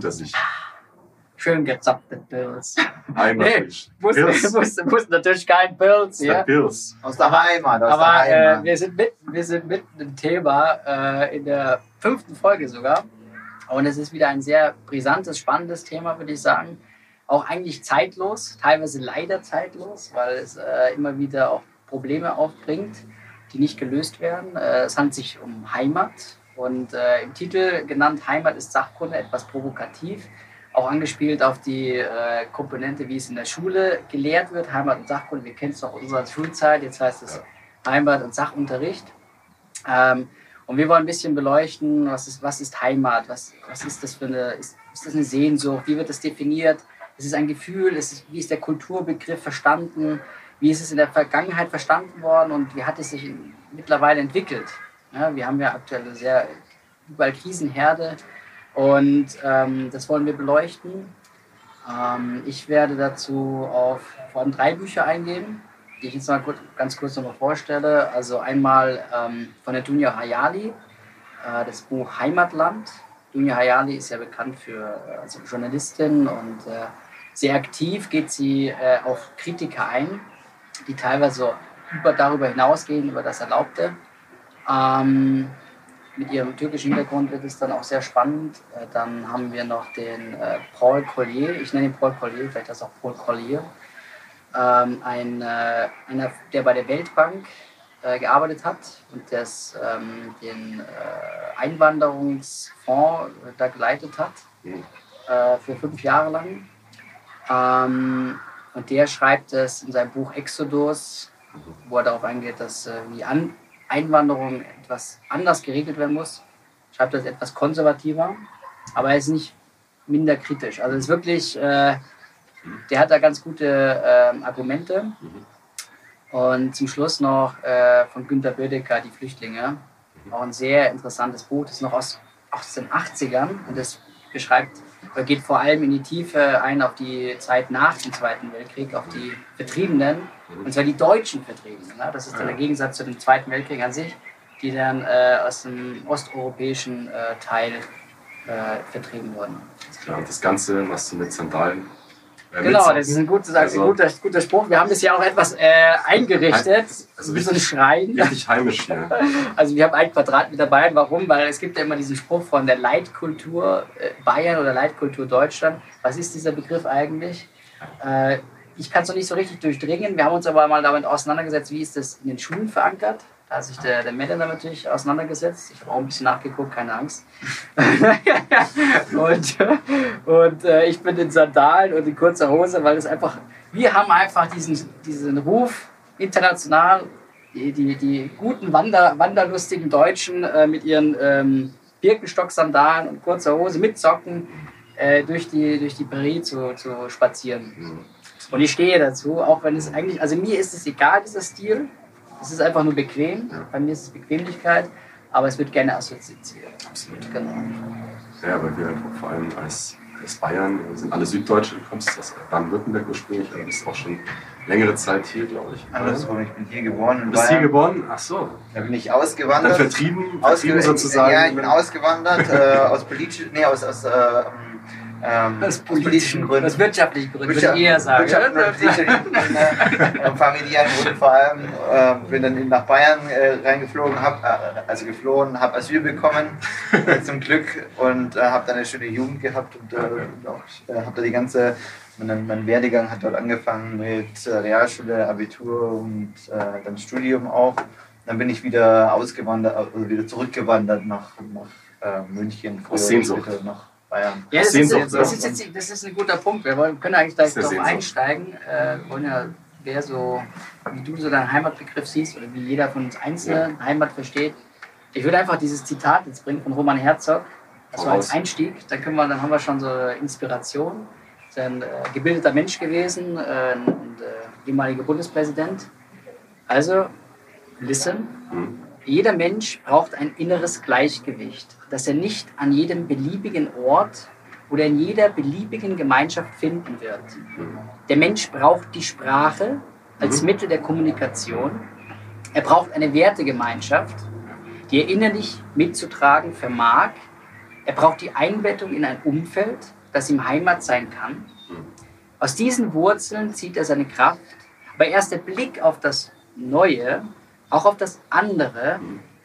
drei gönnt er sich. Schön gezapfte Pilz. Einmal Nee. Muss, Pilz. muss natürlich kein Pilz. Der Ja. Pilz. Aus der Heimat, aus Aber der äh, Heimat. wir, sind mitten, wir sind mitten im Thema, äh, in der fünften Folge sogar. Und es ist wieder ein sehr brisantes, spannendes Thema, würde ich sagen. Auch eigentlich zeitlos, teilweise leider zeitlos, weil es äh, immer wieder auch Probleme aufbringt, die nicht gelöst werden. Äh, es handelt sich um Heimat. Und äh, im Titel genannt Heimat ist Sachkunde, etwas provokativ. Auch angespielt auf die äh, Komponente, wie es in der Schule gelehrt wird, Heimat und Sachkunde. Wir kennen es doch aus unserer Schulzeit, jetzt heißt es Heimat- und Sachunterricht. Ähm, und wir wollen ein bisschen beleuchten, was ist, was ist Heimat, was, was ist das für eine, ist, ist das eine Sehnsucht, wie wird das definiert, ist es ein Gefühl, ist es, wie ist der Kulturbegriff verstanden, wie ist es in der Vergangenheit verstanden worden und wie hat es sich mittlerweile entwickelt. Ja, wir haben ja aktuell eine sehr überall Krisenherde und ähm, das wollen wir beleuchten. Ähm, ich werde dazu auf vor allem drei Bücher eingehen, die ich jetzt mal kurz, ganz kurz nochmal vorstelle. Also einmal ähm, von der Dunja Hayali, äh, das Buch Heimatland. Dunja Hayali ist ja bekannt für äh, also Journalistin und äh, sehr aktiv geht sie äh, auf Kritiker ein, die teilweise über, darüber hinausgehen, über das Erlaubte. Ähm, mit ihrem türkischen Hintergrund wird es dann auch sehr spannend. Äh, Dann haben wir noch den äh, Paul Collier, ich nenne ihn Paul Collier, vielleicht heißt er auch Paul Collier, ähm, ein, äh, einer, der bei der Weltbank äh, gearbeitet hat und das, ähm, den äh, Einwanderungsfonds äh, da geleitet hat Mhm. für fünf Jahre lang. Ähm, und der schreibt es in seinem Buch Exodus, wo er darauf eingeht, dass die An Einwanderung etwas anders geregelt werden muss. Schreibt das etwas konservativer, aber er ist nicht minder kritisch. Also es ist wirklich, äh, der hat da ganz gute ähm, Argumente. Und zum Schluss noch äh, von Günter Bödecker, Die Flüchtlinge. Auch ein sehr interessantes Buch, das ist noch aus, aus den 80ern und das beschreibt, oder geht vor allem in die Tiefe ein auf die Zeit nach dem Zweiten Weltkrieg, auf die Vertriebenen, und zwar die deutschen Vertriebenen. Ne? Das ist dann der Gegensatz zu dem Zweiten Weltkrieg an sich, die dann äh, aus dem osteuropäischen äh, Teil äh, vertrieben wurden. Ja, das Ganze machst du mit Sandalen. Genau, mit das ist ein, gutes, Also- ein guter, guter Spruch. Wir haben das ja auch etwas äh, eingerichtet, Also wie so ein Schrein. Richtig heimisch hier. Also wir haben ein Quadratmeter Bayern. Warum? Weil es gibt ja immer diesen Spruch von der Leitkultur äh, Bayern oder Leitkultur Deutschland. Was ist dieser Begriff eigentlich? Äh, ich kann es noch nicht so richtig durchdringen. Wir haben uns aber mal damit auseinandergesetzt, wie ist das in den Schulen verankert. Da hat sich der, der damit natürlich auseinandergesetzt. Ich habe auch ein bisschen nachgeguckt, keine Angst. und und äh, ich bin in Sandalen und in kurzer Hose, weil es einfach, wir haben einfach diesen, diesen Ruf international, die, die, die guten Wander, wanderlustigen Deutschen äh, mit ihren ähm, Birkenstock-Sandalen und kurzer Hose mit Socken äh, durch die, durch die Prärie zu, zu spazieren. Mhm. Und ich stehe dazu, auch wenn es eigentlich, also mir ist es egal, dieser Stil. Es ist einfach nur bequem. Bei mir ist es Bequemlichkeit, aber es wird gerne assoziiert. Absolut. Genau. Ja, weil wir vor allem als, als Bayern, wir sind alle Süddeutsche, du kommst aus Baden-Württemberg ursprünglich, aber bist auch schon längere Zeit hier, glaube ich. Andersrum, ich bin hier geboren in Du bist hier Bayern. geboren? Ach so. Da bin ich Dann ausgewandert. vertrieben, Ausge vertrieben sozusagen. Ja, ich bin ausgewandert äh, aus politischen, nee, aus, aus, äh, ähm, aus politischen Gründen. Aus wirtschaftlichen Gründen, würde Wirtschaft- ich eher sagen. Wirtschaft- und politische Gründen, äh, familiären Gründen vor allem. Äh, bin dann nach Bayern äh, reingeflogen, hab, äh, also geflohen, habe Asyl bekommen, äh, zum Glück, und äh, habe dann eine schöne Jugend gehabt und äh, und auch, äh, habe da die ganze, mein, mein Werdegang hat dort angefangen mit äh, Realschule, Abitur und äh, dann Studium auch. Dann bin ich wieder ausgewandert, also wieder zurückgewandert nach, nach äh, München, früher Aus Sehnsucht. nach Bayern. Ja, das ist, das, ja. ist jetzt, das ist ein guter Punkt. Wir wollen, können eigentlich gleich Sehnsucht. einsteigen. Äh, wir wollen ja, wer so, wie du so deinen Heimatbegriff siehst oder wie jeder von uns Einzelne Heimat versteht. Ich würde einfach dieses Zitat jetzt bringen von Roman Herzog. Das war als. Einstieg. Dann, können wir, dann haben wir schon so Inspiration. Ist ein äh, gebildeter Mensch gewesen äh, und äh, ehemaliger Bundespräsident. Also, listen. Mhm. Jeder Mensch braucht ein inneres Gleichgewicht, das er nicht an jedem beliebigen Ort oder in jeder beliebigen Gemeinschaft finden wird. Der Mensch braucht die Sprache als Mhm. Mittel der Kommunikation. Er braucht eine Wertegemeinschaft, die er innerlich mitzutragen vermag Er braucht die Einbettung in ein Umfeld, das ihm Heimat sein kann. Aus diesen Wurzeln zieht er seine Kraft. Aber erst der Blick auf das Neue, auch auf das andere,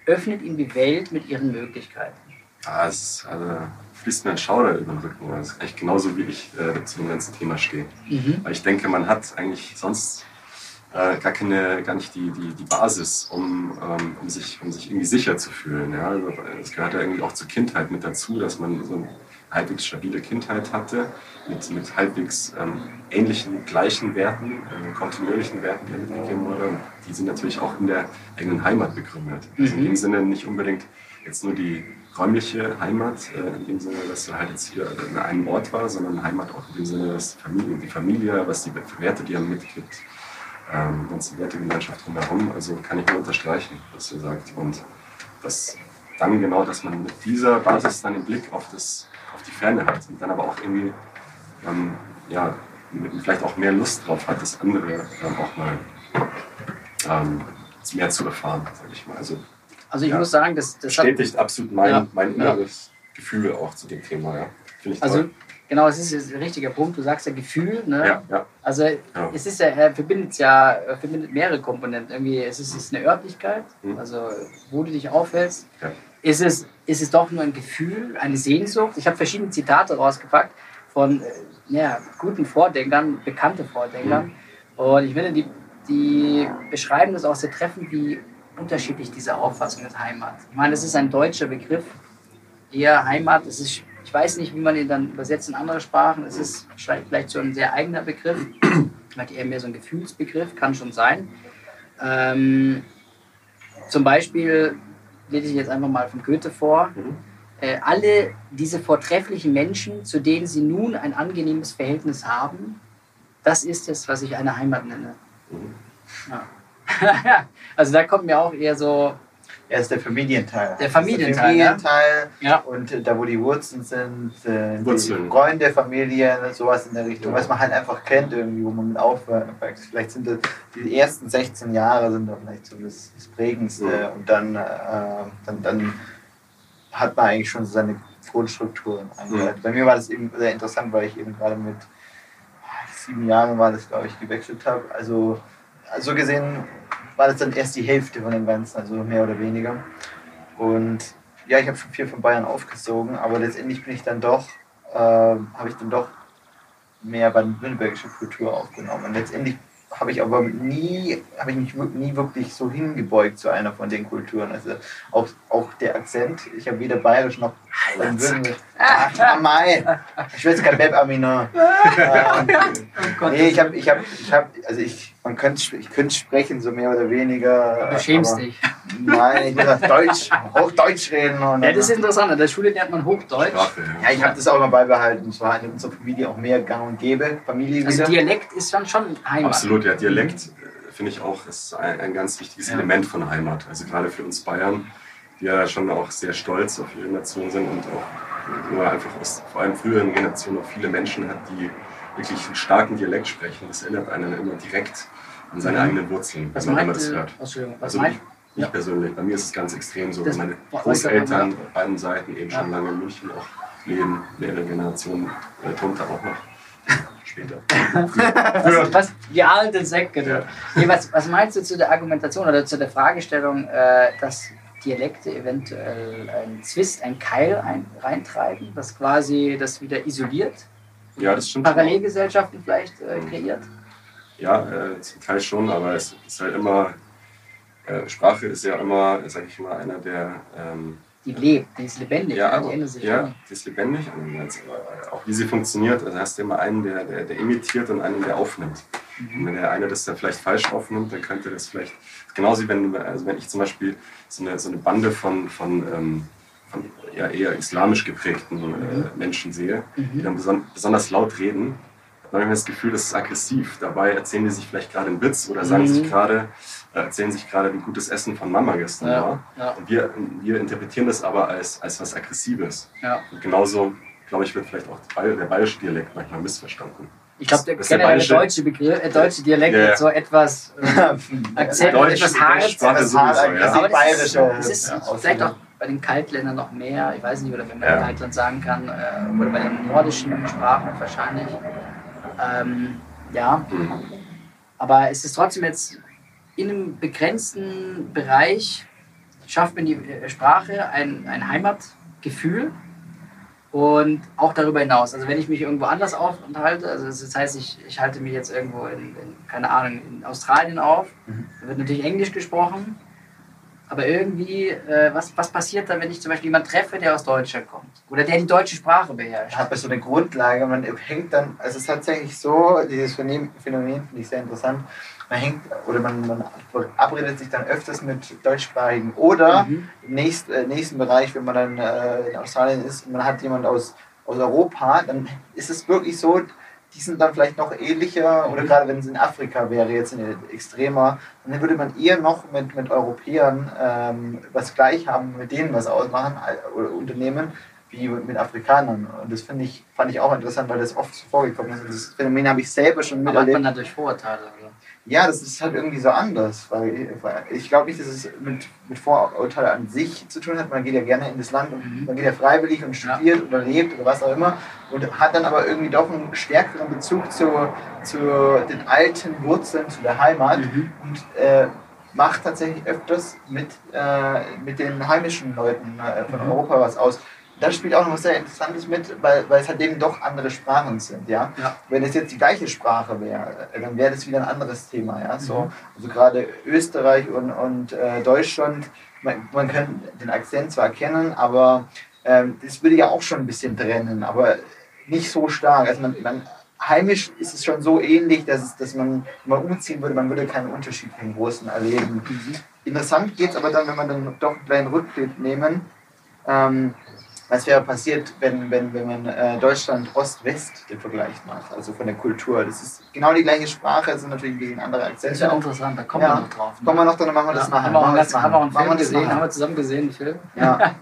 öffnet ihm die Welt mit ihren Möglichkeiten. Ah, es ist, also, fließt mir ein Schauder über den Rücken. Das ist eigentlich genauso, wie ich äh, zu dem ganzen Thema stehe. Mhm. Weil ich denke, man hat eigentlich sonst äh, gar, keine, gar nicht die, die, die Basis, um, ähm, um, sich, um sich irgendwie sicher zu fühlen. Ja? Also, es gehört ja irgendwie auch zur Kindheit mit dazu, dass man so halbwegs stabile Kindheit hatte, mit, mit halbwegs ähm, ähnlichen, gleichen Werten, äh, kontinuierlichen Werten, die mitgegeben wurden. Die sind natürlich auch in der eigenen Heimat begründet. Also in Mhm. dem Sinne nicht unbedingt jetzt nur die räumliche Heimat, äh, in dem Sinne, dass du halt jetzt hier an einem Ort war, sondern Heimat auch in dem Sinne, dass Familie, die Familie, was die Werte, die er mitgibt, ähm, ganze Wertegemeinschaft drumherum, also kann ich nur unterstreichen, was ihr sagt. Und das dann genau, dass man mit dieser Basis dann den Blick auf, das, die Ferne hat und dann aber auch irgendwie ähm, ja, vielleicht auch mehr Lust drauf hat, das andere ähm, auch mal ähm, mehr zu erfahren, sag ich mal. Also Also ich Ja. muss sagen, das, das hat, bestätigt absolut mein, Ja. mein Ja. inneres Gefühl auch zu dem Thema. Ja. Finde ich also toll. genau, es ist ein richtiger Punkt. Du sagst ja Gefühl, ne? Ja, ja, Also Ja. es ist ja, er verbindet ja, er verbindet mehrere Komponenten. Irgendwie, es ist, es ist eine Örtlichkeit, Mhm. also wo du dich aufhältst. Ja. Ist, es, ist es doch nur ein Gefühl, eine Sehnsucht? Ich habe verschiedene Zitate rausgepackt von äh, ja, guten Vordenkern, bekannte Vordenkern. Und ich finde, die, die beschreiben das auch sehr treffend, wie unterschiedlich diese Auffassung ist Heimat. Ich meine, das ist ein deutscher Begriff. Eher Heimat, es ist, ich weiß nicht, wie man ihn dann übersetzt in andere Sprachen. Es ist vielleicht vielleicht so ein sehr eigener Begriff. Vielleicht eher mehr so ein Gefühlsbegriff, kann schon sein. Ähm, zum Beispiel lese ich jetzt einfach mal von Goethe vor. Mhm. Äh, alle diese vortrefflichen Menschen, zu denen sie nun ein angenehmes Verhältnis haben, das ist es, was ich eine Heimat nenne. Mhm. Ja. also da kommt mir auch eher so, Er ist der Familienteil. Der Familienteil, Der Familienteil. ja, Und äh, da, wo die Wurzeln sind, äh, die Wurzeln. Freunde, Familie, sowas in der Richtung, Ja. was man halt einfach kennt irgendwie, wo man mit aufwächst. Vielleicht sind das, die ersten 16 Jahre sind da vielleicht so das, das Prägendste Ja. und dann, äh, dann, dann hat man eigentlich schon so seine Grundstrukturen eingeleitet. Bei mir war das eben sehr interessant, weil ich eben gerade mit ah, sieben Jahren war das, glaube ich, gewechselt habe. Also, also gesehen war das dann erst die Hälfte von dem Ganzen, also mehr oder weniger. Und ja, ich habe schon viel von Bayern aufgesogen, aber letztendlich bin ich dann doch, äh, habe ich dann doch mehr baden-württembergische Kultur aufgenommen. Und letztendlich habe ich aber nie, habe ich mich nie wirklich so hingebeugt zu einer von den Kulturen. Also auch, auch der Akzent, ich habe weder bayerisch noch baden-württembergisch. Ach, ja, mei. Ich will jetzt kein Beb Amina. Ähm, oh Nee, ich habe, ich habe, ich habe, also ich, man könnte, ich könnte sprechen, so mehr oder weniger. du schämst dich. Nein, ich muss auf Deutsch, Hochdeutsch reden. Und, Ja, das ist interessant. In der Schule lernt man Hochdeutsch. Sprache. ja, ich habe das auch immer beibehalten. Es war in unserer Familie auch mehr gang und gäbe. Familie Also wieder. Dialekt ist dann schon Heimat. Absolut, ja, Dialekt äh, finde ich auch ist ein, ein ganz wichtiges Ja. Element von Heimat. Also gerade für uns Bayern, die ja schon auch sehr stolz auf ihre Nation sind und auch nur einfach aus vor allem früheren Generationen auch viele Menschen hat, die wirklich einen starken Dialekt sprechen. Das erinnert einen immer direkt an seine Mhm. eigenen Wurzeln, Was wenn man meint, das hört. Also ich, ich Ja. persönlich, bei mir ist es ganz extrem so, Das weil meine Großeltern auf beiden Seiten eben schon Ja. lange in München auch leben, mehrere Generationen äh, drunter auch noch später. was, was, die alten Säcke. du. Ja. Nee, was, was meinst du zu der Argumentation oder zu der Fragestellung, äh, dass Dialekte eventuell einen Zwist, einen Keil ein, reintreiben, das quasi das wieder isoliert? Ja, das stimmt. Parallelgesellschaften vielleicht äh, kreiert? Ja, äh, zum Teil schon, aber es ist halt immer, äh, Sprache ist ja immer, sag ich mal, einer der, ähm, Die lebt, die ist lebendig, ja, die aber, ändert sich. ja, die ist lebendig einerseits, aber auch wie sie funktioniert, also hast du immer einen, der, der, der imitiert und einen, der aufnimmt. Mhm. Und wenn der eine das dann vielleicht falsch aufnimmt, dann könnte das vielleicht, genauso wie wenn, also wenn ich zum Beispiel so eine, so eine Bande von, von, ähm, von ja, eher islamisch geprägten äh, Menschen sehe, die Mhm. dann beson besonders laut reden, hat man immer das Gefühl, das ist aggressiv. Dabei erzählen die sich vielleicht gerade einen Witz oder sagen Mhm. sich gerade, äh, erzählen sich gerade, wie gut das Essen von Mama gestern Ja, war. ja. Und wir, wir interpretieren das aber als, als was Aggressives. Ja. Und genauso, glaube ich, wird vielleicht auch der bayerische Dialekt manchmal missverstanden. Ich glaube, der ist der deutsche Begriff, äh, deutsche Dialekt hat so etwas äh, Akzent, Deutsch- etwas Sprache Das ja. aggressiv Aber das ist, bayerische. es ist Ja, vielleicht auch bei den Kaltländern noch mehr. Ich weiß nicht, oder wenn man Ja. Kaltland sagen kann, äh, oder bei den nordischen Sprachen wahrscheinlich. Ähm, ja, Mhm. aber es ist trotzdem jetzt in einem begrenzten Bereich, schafft man die äh, Sprache ein, ein Heimatgefühl und auch darüber hinaus. Also wenn ich mich irgendwo anders aufhalte, also das heißt, ich, ich halte mich jetzt irgendwo in, in keine Ahnung, in Australien auf, Mhm. da wird natürlich Englisch gesprochen, aber irgendwie, äh, was, was passiert dann, wenn ich zum Beispiel jemanden treffe, der aus Deutschland kommt oder der die deutsche Sprache beherrscht? hat man so eine Grundlage, man hängt dann, also es ist tatsächlich so, dieses Phänomen, Phänomen finde ich sehr interessant, man hängt oder man, man verabredet sich dann öfters mit Deutschsprachigen oder Mhm. im nächsten, äh, nächsten Bereich, wenn man dann äh, in Australien ist und man hat jemand aus, aus Europa, dann ist es wirklich so, die sind dann vielleicht noch ähnlicher oder gerade wenn es in Afrika wäre, jetzt in extremer, dann würde man eher noch mit, mit Europäern ähm, was gleich haben, mit denen was ausmachen äh, oder unternehmen, wie mit Afrikanern. Und das finde ich, fand ich auch interessant, weil das oft vorgekommen ist. Und das Phänomen habe ich selber schon Aber hat man miterlebt. dadurch Vorurteile? Oder? Ja, das ist halt irgendwie so anders, weil, weil ich glaube nicht, dass es mit, mit Vorurteilen an sich zu tun hat. Man geht ja gerne in das Land und Mhm. man geht ja freiwillig und Ja. studiert oder lebt oder was auch immer und hat dann aber irgendwie doch einen stärkeren Bezug zu, zu den alten Wurzeln, zu der Heimat Mhm. und äh, macht tatsächlich öfters mit, äh, mit den heimischen Leuten äh, von Mhm. Europa was aus. Das spielt auch noch was sehr Interessantes mit, weil, weil es halt eben doch andere Sprachen sind. Ja? Ja. Wenn es jetzt die gleiche Sprache wäre, dann wäre das wieder ein anderes Thema. Ja? So, Mhm. also gerade Österreich und, und äh, Deutschland, man, man kann den Akzent zwar erkennen, aber ähm, das würde ja auch schon ein bisschen trennen, aber nicht so stark. Also man, man, heimisch ist es schon so ähnlich, dass, es, dass man, wenn man umziehen würde, man würde keinen Unterschied, keinen großen erleben. Mhm. Interessant geht es aber dann, wenn man dann doch einen kleinen Rückblick nehmen. Ähm, was wäre passiert, wenn, wenn, wenn man äh, Deutschland Ost-West den Vergleich macht, also von der Kultur. Das ist genau die gleiche Sprache, es sind natürlich ein bisschen andere Das Akzente. ist ja interessant, da kommen Ja. wir noch drauf. ne? Kommen wir noch, dann machen wir das Ja, nachher. haben wir auch das haben wir auch einen nachher. Film Machen wir das gesehen, nachher. haben wir zusammen gesehen, einen Film. Ja.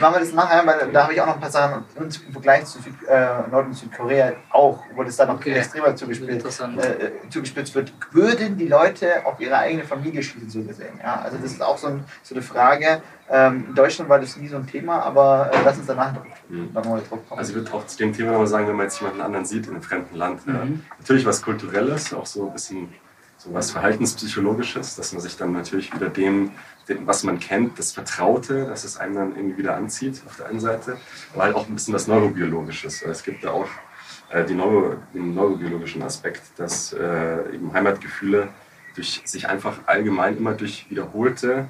Machen wir das nachher, weil da habe ich auch noch ein paar Sachen und im Vergleich zu Süd, äh, Nord- und Südkorea auch, wo das dann noch Okay. extremer zugespielt, Interessant. äh, zugespitzt wird, würden die Leute auf ihre eigene Familie schließen, so gesehen. Ja? Also das ist auch so, ein, so eine Frage. Ähm, in Deutschland war das nie so ein Thema, aber äh, lass uns danach Mhm. noch mal drauf kommen. Also ich würde auch zu dem Thema nochmal sagen, wenn man jetzt jemanden anderen sieht in einem fremden Land. Ja. Mhm. Natürlich was Kulturelles, auch so ein bisschen so was Verhaltenspsychologisches, dass man sich dann natürlich wieder dem, dem, was man kennt, das Vertraute, dass es einem dann irgendwie wieder anzieht auf der einen Seite, aber halt auch ein bisschen was Neurobiologisches. Es gibt da auch äh, Neuro, den neurobiologischen Aspekt, dass äh, eben Heimatgefühle durch sich einfach allgemein immer durch wiederholte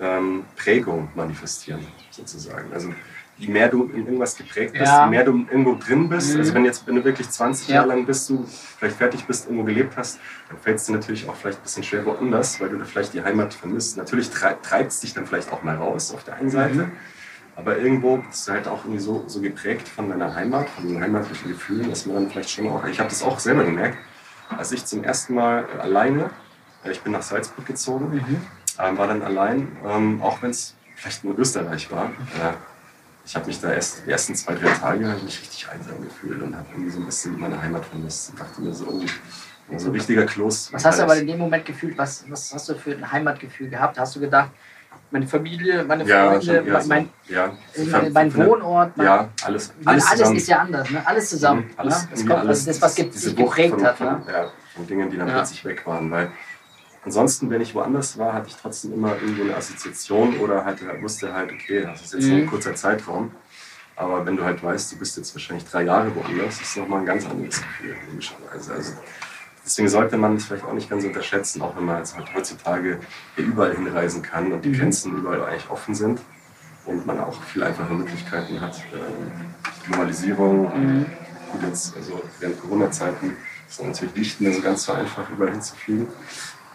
ähm, Prägung manifestieren, sozusagen. Also je mehr du in irgendwas geprägt bist, Ja. je mehr du irgendwo drin bist, Mhm. also wenn jetzt, wenn du wirklich 20 Ja. Jahre lang bist, du vielleicht fertig bist, irgendwo gelebt hast, dann fällt es dir natürlich auch vielleicht ein bisschen schwer woanders, weil du da vielleicht die Heimat vermisst. Natürlich treibt es dich dann vielleicht auch mal raus auf der einen Seite, Mhm. aber irgendwo bist du halt auch irgendwie so, so geprägt von deiner Heimat, von den heimatlichen Gefühlen, dass man dann vielleicht schon auch, ich habe das auch selber gemerkt, als ich zum ersten Mal alleine, äh, ich bin nach Salzburg gezogen, Mhm. Ähm, war dann allein, ähm, auch wenn es vielleicht nur Österreich war. Äh, ich habe mich da erst die ersten zwei, drei Tage mich richtig einsam gefühlt und habe irgendwie so ein bisschen meine Heimat vermisst und dachte mir so, oh, so ein richtiger Kloß. Was hast du aber in dem Moment gefühlt? Was, was hast du für ein Heimatgefühl gehabt? Hast du gedacht, meine Familie, meine ja, Freunde, schon eher mein, so, ja, so mein, mein Wohnort? Mein, Ja, alles, alles alles, zusammen. ist ja anders, ne? alles zusammen. Mhm, alles, ne? Das, kommt, also das, was dich Wucht geprägt von, hat. Von, Ne? ja, von Dingen, die dann Ja. plötzlich weg waren. Weil ansonsten, wenn ich woanders war, hatte ich trotzdem immer irgendwo eine Assoziation oder halt, wusste halt, okay, das ist jetzt nur ein Mhm. kurzer Zeitraum. Aber wenn du halt weißt, du bist jetzt wahrscheinlich drei Jahre woanders, ist nochmal ein ganz anderes Gefühl, logischerweise. Also, deswegen sollte man es vielleicht auch nicht ganz unterschätzen, auch wenn man jetzt halt heutzutage hier überall hinreisen kann und die Mhm. Grenzen überall eigentlich offen sind und man auch viel einfache Möglichkeiten hat. Ähm, Globalisierung, Mhm. gut jetzt, also während Corona-Zeiten ist es natürlich nicht mehr so ganz so einfach, überall hinzufliegen.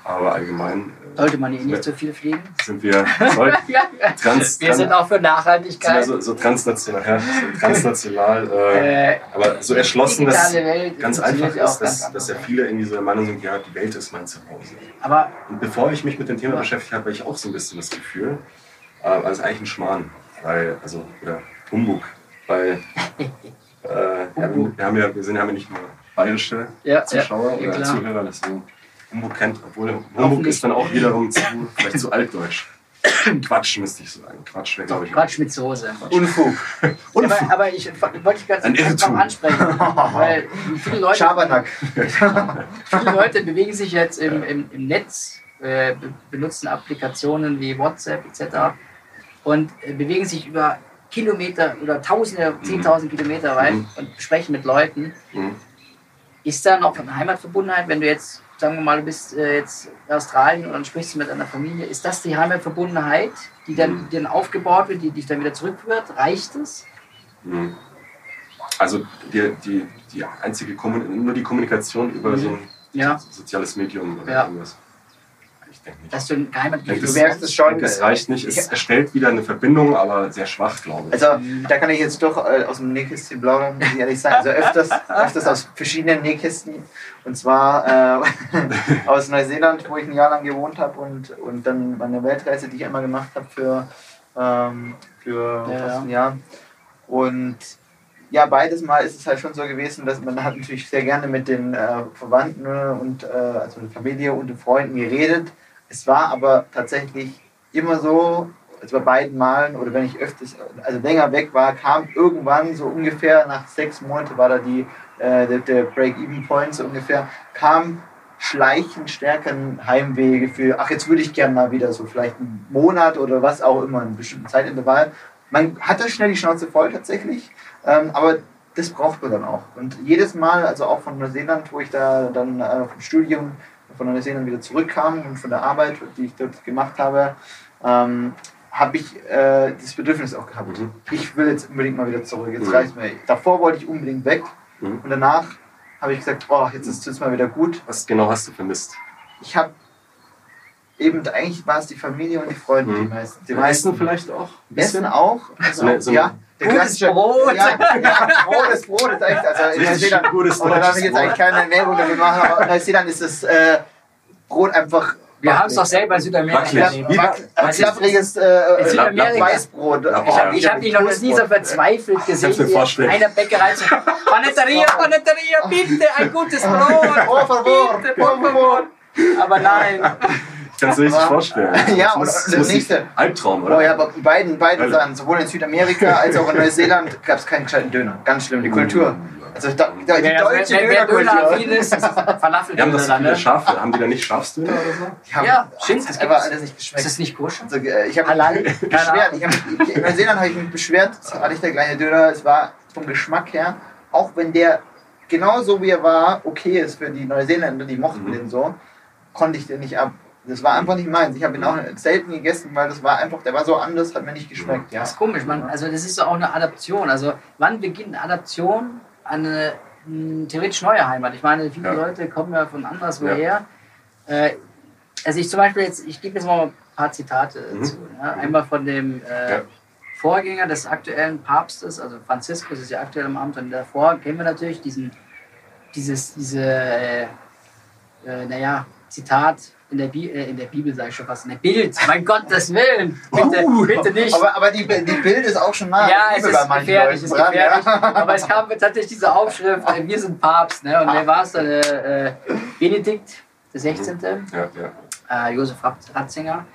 Aber allgemein äh, Sollte man hier nicht so viel fliegen? sind wir soll, Ja, trans, Wir sind auch für sind wir Nachhaltigkeit. so, so transnational, ja, so transnational äh, äh, aber so erschlossen, dass Welt ganz einfach ja ist, dass, dass ja viele irgendwie so der Meinung sind, ja, die Welt ist mein Zuhause. Aber Und bevor ich mich mit dem Thema Ja. beschäftigt habe, habe ich auch so ein bisschen das Gefühl, äh, ist eigentlich ein Schmarrn, weil, also, oder Humbug, weil äh, ja, Humbug. wir, haben ja, wir sind ja nicht nur bayerische ja, Zuschauer ja, ja, oder. Zuhörer, deswegen Humbug kennt, obwohl Humbug ist dann auch wiederum zu, vielleicht zu altdeutsch. Quatsch müsste ich sagen. Quatsch wäre, glaube ich. Quatsch mit Soße. Unfug. Aber, aber ich wollte dich ganz Ein einfach ansprechen, weil viele Leute, Schabernack. viele Leute bewegen sich jetzt im, im, im Netz, äh, be- benutzen Applikationen wie WhatsApp etc. und äh, bewegen sich über Kilometer oder Tausende, Zehntausend Kilometer weit Mhm. und sprechen mit Leuten. Mhm. Ist da noch eine Heimatverbundenheit, wenn du jetzt, sagen wir mal, du bist äh, jetzt in Australien und dann sprichst du mit deiner Familie, ist das die Heimatverbundenheit, die dann, Mhm. die dann aufgebaut wird, die dich dann wieder zurückführt? Reicht es? Mhm. Also die, die, die einzige nur die Kommunikation über so ein Ja. soziales Medium oder Ja. irgendwas. Dass du ein Heimatgefühl Das- Du merkst es schon. Es reicht nicht. Es erstellt wieder eine Verbindung, aber sehr schwach, glaube ich. Also, da kann ich jetzt doch äh, aus dem Nähkästchen plaudern, muss ich ehrlich sagen. Also, öfters, öfters aus verschiedenen Nähkästen. Und zwar äh, aus Neuseeland, wo ich ein Jahr lang gewohnt habe und, und dann meine Weltreise, die ich einmal gemacht habe für, ähm, für Ja, fast ein Jahr. Und ja, beides Mal ist es halt schon so gewesen, dass man hat natürlich sehr gerne mit den äh, Verwandten und äh, also der Familie und den Freunden geredet. Es war aber tatsächlich immer so, also bei beiden Malen oder wenn ich öfters, also länger weg war, kam irgendwann so ungefähr nach sechs Monaten war da die äh, der, Break-Even-Point so ungefähr, kam schleichend stärkeren Heimwege für, ach jetzt würde ich gerne mal wieder so vielleicht einen Monat oder was auch immer, einen bestimmten Zeitintervall. Man hatte schnell die Schnauze voll tatsächlich, ähm, aber das braucht man dann auch. Und jedes Mal, also auch von Neuseeland, wo ich da dann äh, vom Studium von Neuseeland wieder zurückkam und von der Arbeit, die ich dort gemacht habe, ähm, habe ich äh, das Bedürfnis auch gehabt. Mhm. Ich will jetzt unbedingt mal wieder zurück. Jetzt Mhm. reicht mir. Davor wollte ich unbedingt weg Mhm. und danach habe ich gesagt, oh, jetzt ist es mal wieder gut. Was genau hast du vermisst? Ich habe eben, eigentlich war es die Familie und die Freunde, Mhm. die meisten. Die meisten vielleicht auch? Ein Essen auch. Also, So eine- so eine- ja, der Gutes klassische Brot. Ja, ja, Brot ist Brot, ist echt. Also in Neuseeland, gutes da darf ich jetzt Brot. eigentlich keine Werbung dafür machen, aber in Neuseeland ist das äh, Brot einfach. Wir haben es doch selber in Südamerika Wackelig. erlebt. Wie ein klappriges äh, Südamerika- Weißbrot. Ich habe ich hab dich noch nie so verzweifelt gesehen, dir wie vorstellen. einer Bäckerei zu Panetteria, Panetteria, bitte, ein gutes Brot. Bitte, por favor. Aber nein. Kannst du dir richtig vorstellen. Ja, Das und das das nächste. Albtraum, oder? Oh ja, aber in beiden, beiden. Sachen, sowohl in Südamerika als auch in Neuseeland, gab es keinen gescheiten Döner. Ganz schlimm, die Kultur. Also da, da, die Wer, deutsche wer, wer Döner Dönerkultur. affin ist, ist Die haben das viele ne? Schafe. Haben die da nicht Schafsdöner oder so? Haben- Ja, stimmt, Das gibt's. alles nicht Ist geschmeckt. das nicht koscher? Also, äh, ich habe Halal? mich beschwert. Ich hab, in Neuseeland habe ich mich beschwert, das hatte ich der gleiche Döner. Es war vom Geschmack her, auch wenn der genauso wie er war, okay ist für die Neuseeländer, die mochten Mhm. den so, konnte ich den nicht ab. Das war einfach nicht meins. Ich habe ihn auch selten gegessen, weil das war einfach, der war so anders, hat mir nicht geschmeckt. Ja. Das ist komisch, man, also das ist so auch eine Adaption. Also wann beginnt eine Adaption an eine mh, theoretisch neue Heimat? Ich meine, viele Ja. Leute kommen ja von anderswo Ja. her. Äh, also ich zum Beispiel jetzt, ich gebe jetzt mal ein paar Zitate Mhm. zu. Ja? Einmal von dem äh. Vorgänger des aktuellen Papstes, also Franziskus ist ja aktuell im Amt und davor kennen wir natürlich diesen, dieses, diese, äh, äh, naja, Zitat in der, Bi äh, in der Bibel, sage ich schon fast, in der Bild, mein Gottes Willen, bitte, Uh. bitte nicht. Aber, aber die, die Bild ist auch schon nah. Ja, es ist gefährlich, es Leuten ist dran, gefährlich. Ja. Aber es kam tatsächlich diese Aufschrift, äh, wir sind Papst. Ne? Und wer war es dann? Äh, äh, Benedikt der 16. Ja, ja. Äh, Josef Rat- Ratzinger.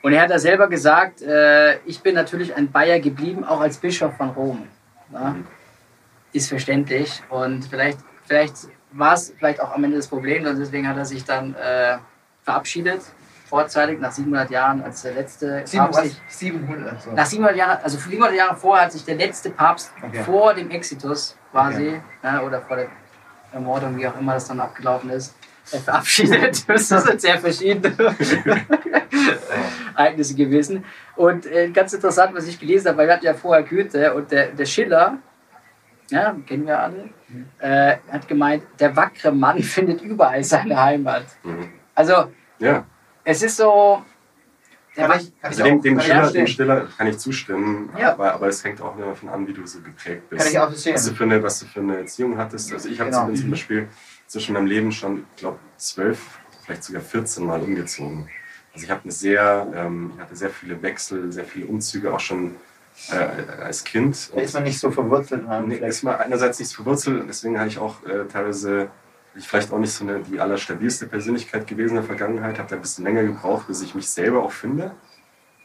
Und er hat da selber gesagt, äh, ich bin natürlich ein Bayer geblieben, auch als Bischof von Rom. Ja? Mhm. Ist verständlich. Und vielleicht, vielleicht war es vielleicht auch am Ende des Problems und deswegen hat er sich dann äh, verabschiedet, vorzeitig, nach 700 Jahren als der letzte Sieben- Papst. sich- was? 700. So. nach 700 Jahren, also 700 Jahre vorher hat sich der letzte Papst Okay. vor dem Exitus quasi, Okay. ja, oder vor der Ermordung, wie auch immer das dann abgelaufen ist, äh, verabschiedet. Das sind sehr verschiedene Ereignisse gewesen. Und äh, ganz interessant, was ich gelesen habe, weil wir hatten ja vorher Goethe und der, der Schiller, ja, kennen wir alle, äh, hat gemeint, der wackere Mann findet überall seine Heimat. Mhm. Also Ja, es ist so, der Kann ich, kann also dem, dem, kann ich dem kann zustimmen, Ja. aber, aber es hängt auch immer davon an, wie du so geprägt bist. Kann ich auch verstehen. was, du für eine, was du für eine Erziehung hattest. Also ich habe Genau. zum Beispiel zwischen meinem Leben schon, ich glaube, zwölf, vielleicht sogar 14 Mal umgezogen. Also ich habe eine sehr, ähm, ich hatte sehr viele Wechsel, sehr viele Umzüge auch schon äh, als Kind. Da ist man nicht so verwurzelt Fleck. ist mal einerseits nicht verwurzelt und deswegen habe ich auch äh, teilweise, ich vielleicht auch nicht so eine, die allerstabilste Persönlichkeit gewesen in der Vergangenheit, habe da ein bisschen länger gebraucht, bis ich mich selber auch finde.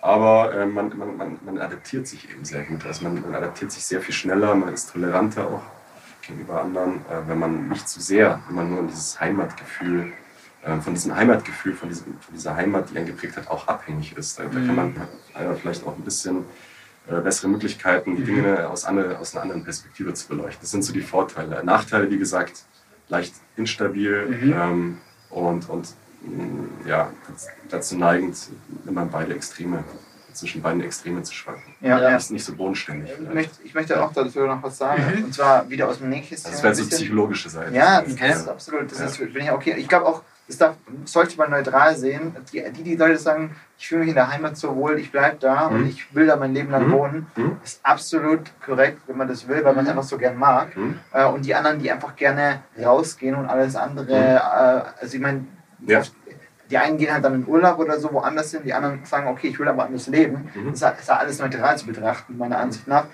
Aber äh, man, man, man, man adaptiert sich eben sehr gut. Also man, man adaptiert sich sehr viel schneller, man ist toleranter auch gegenüber anderen, äh, wenn man nicht zu sehr, wenn man nur in dieses Heimatgefühl, äh, von diesem Heimatgefühl, von, diesem, von dieser Heimat, die einen geprägt hat, auch abhängig ist. Da, da kann man vielleicht auch ein bisschen äh, bessere Möglichkeiten, die Dinge aus, andere, aus einer anderen Perspektive zu beleuchten. Das sind so die Vorteile. Nachteile, wie gesagt, leicht instabil Mhm. ähm, und, und mh, ja, dazu neigend, immer beide Extreme, zwischen beiden Extremen zu schwanken. Ja, Ja. Ist nicht so bodenständig. Ich möchte, ich möchte auch dazu noch was sagen. Mhm. Und zwar wieder aus dem Nähkästchen. Also das wäre ein so psychologische Seite. Ja, das ist absolut. Das Ja. ist, bin ich okay. Ich glaube auch, das darf, sollte man neutral sehen. Die, die, die Leute sagen, ich fühle mich in der Heimat so wohl, ich bleibe da und Mhm. ich will da mein Leben lang Mhm. wohnen, Mhm. ist absolut korrekt, wenn man das will, weil man es Mhm. einfach so gern mag. Mhm. Äh, und die anderen, die einfach gerne rausgehen und alles andere, äh, also ich meine, Ja. die einen gehen halt dann in Urlaub oder so woanders hin, die anderen sagen, okay, ich will aber anders leben. Das ist ja alles neutral zu betrachten, meiner Ansicht nach.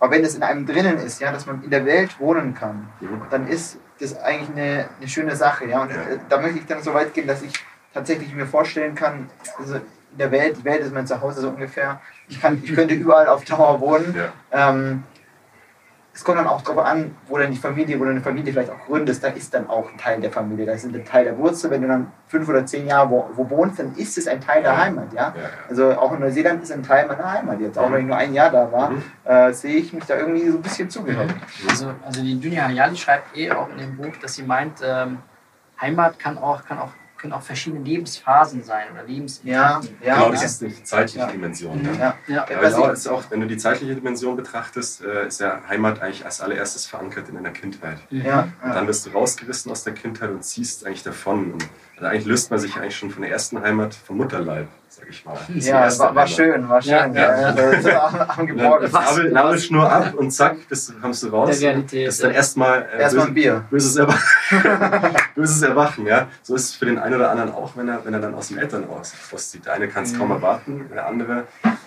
Aber wenn es in einem drinnen ist, ja, dass man in der Welt wohnen kann, dann ist das eigentlich eine, eine schöne Sache. Ja? Und äh, da möchte ich dann so weit gehen, dass ich tatsächlich mir vorstellen kann, also in der Welt, die Welt ist mein Zuhause so ungefähr, ich, kann, ich könnte überall auf Dauer wohnen. Ja. Ähm, es kommt dann auch darauf an, wo dann die Familie, wo du eine Familie vielleicht auch gründest, da ist dann auch ein Teil der Familie, da ist ein Teil der Wurzel. Wenn du dann fünf oder zehn Jahre wo, wo wohnst, dann ist es ein Teil der. Heimat. Ja? Ja, ja. Also auch in Neuseeland ist ein Teil meiner Heimat jetzt. Auch wenn ich nur ein Jahr da war, Mhm. äh, sehe ich mich da irgendwie so ein bisschen zugehörig. Also, also die Dunja Hayali schreibt eh auch in dem Buch, dass sie meint, ähm, Heimat kann auch, kann auch, können auch verschiedene Lebensphasen sein oder Lebensetappen. Ja, genau, ja. das ist die zeitliche Ja. Dimension. Mhm. Ja. Ja. Ja. Ja, genau, ich- ist auch, wenn du die zeitliche Dimension betrachtest, äh, ist ja Heimat eigentlich als allererstes verankert in deiner Kindheit. Ja, Und ja. dann wirst du rausgerissen aus der Kindheit und ziehst eigentlich davon. Und also eigentlich löst man sich eigentlich schon von der ersten Heimat vom Mutterleib, sag ich mal. Ja, erste war, war schön, war Ja, schön. ja. Ja, Also, so am, dann Geborgen. Nabel, Nabelschnur ab und zack, bist, du- kommst du raus. Der Realität, Das ist dann ja. erstmal äh, Erstmal böse- ein Bier. böses, Erwa böses Erwachen. Ja? So ist es für den einen oder anderen auch, wenn er, wenn er dann aus dem Elternhaus auszieht. Der eine kann es kaum Mhm. erwarten, der andere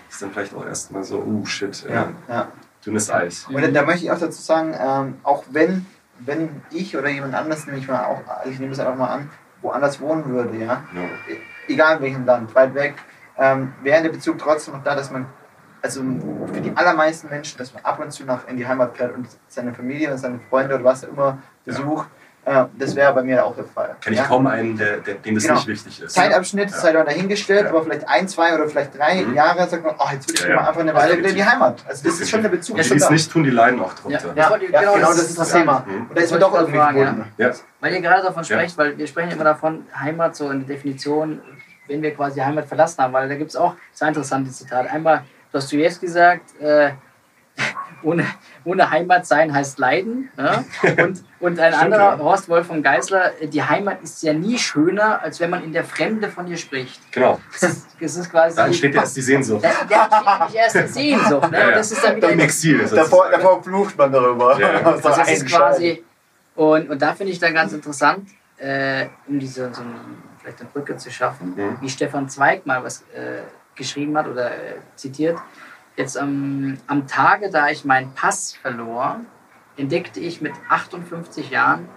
ist dann vielleicht auch erstmal so, uh, shit, äh, Ja, ja. dünnes Eis. Und da, da möchte ich auch dazu sagen, ähm, auch wenn, wenn ich oder jemand anders, nehme ich mal auch, also ich nehme es einfach mal an, woanders wohnen würde, ja, Ja. Egal in welchem Land, weit weg, ähm, wäre der Bezug trotzdem noch da, dass man, also für die allermeisten Menschen, dass man ab und zu nach in die Heimat fährt und seine Familie und seine Freunde oder was auch immer besucht, äh, das wäre bei mir auch der Fall. Kenne ich ja? kaum einen, der, der, dem das Genau. nicht wichtig ist. Zeitabschnitt Ja. sei dann dahingestellt, Ja. aber vielleicht ein, zwei oder vielleicht drei Mhm. Jahre sagt man, oh, jetzt will ich Ja, mal einfach eine Weile wieder in die Heimat. Also das ist schon der Bezug. Und die es nicht tun, die leiden auch drunter. das Ja, genau, das ist das. Thema. Mhm. Und da ist man Das doch irgendwie fragen. Weil ihr gerade davon Ja. sprecht, weil wir sprechen immer davon, Heimat so in der Definition, wenn wir quasi Heimat verlassen haben, weil da gibt es auch zwei interessante Zitate. Einmal Dostoevsky sagt, äh, ohne, ohne Heimat sein heißt Leiden. Ne? Und, und ein anderer, ja. Horst Wolf von Geisler, die Heimat ist ja nie schöner, als wenn man in der Fremde von ihr spricht. Genau. Das ist, das ist quasi. Da entsteht ja erst die Sehnsucht. da, da entsteht erst die Sehnsucht. Ne? Ja, ja. das ist dann wieder Im Exil. Davor, sozusagen. davor flucht man darüber. Ja, ja. Also das ist ein quasi, und, und da finde ich dann ganz interessant, äh, um diese, so ein, vielleicht eine Brücke zu schaffen, Mhm. wie Stefan Zweig mal was äh, geschrieben hat oder äh, zitiert. Jetzt am, am Tage, da ich meinen Pass verlor, entdeckte ich mit 58 Jahren,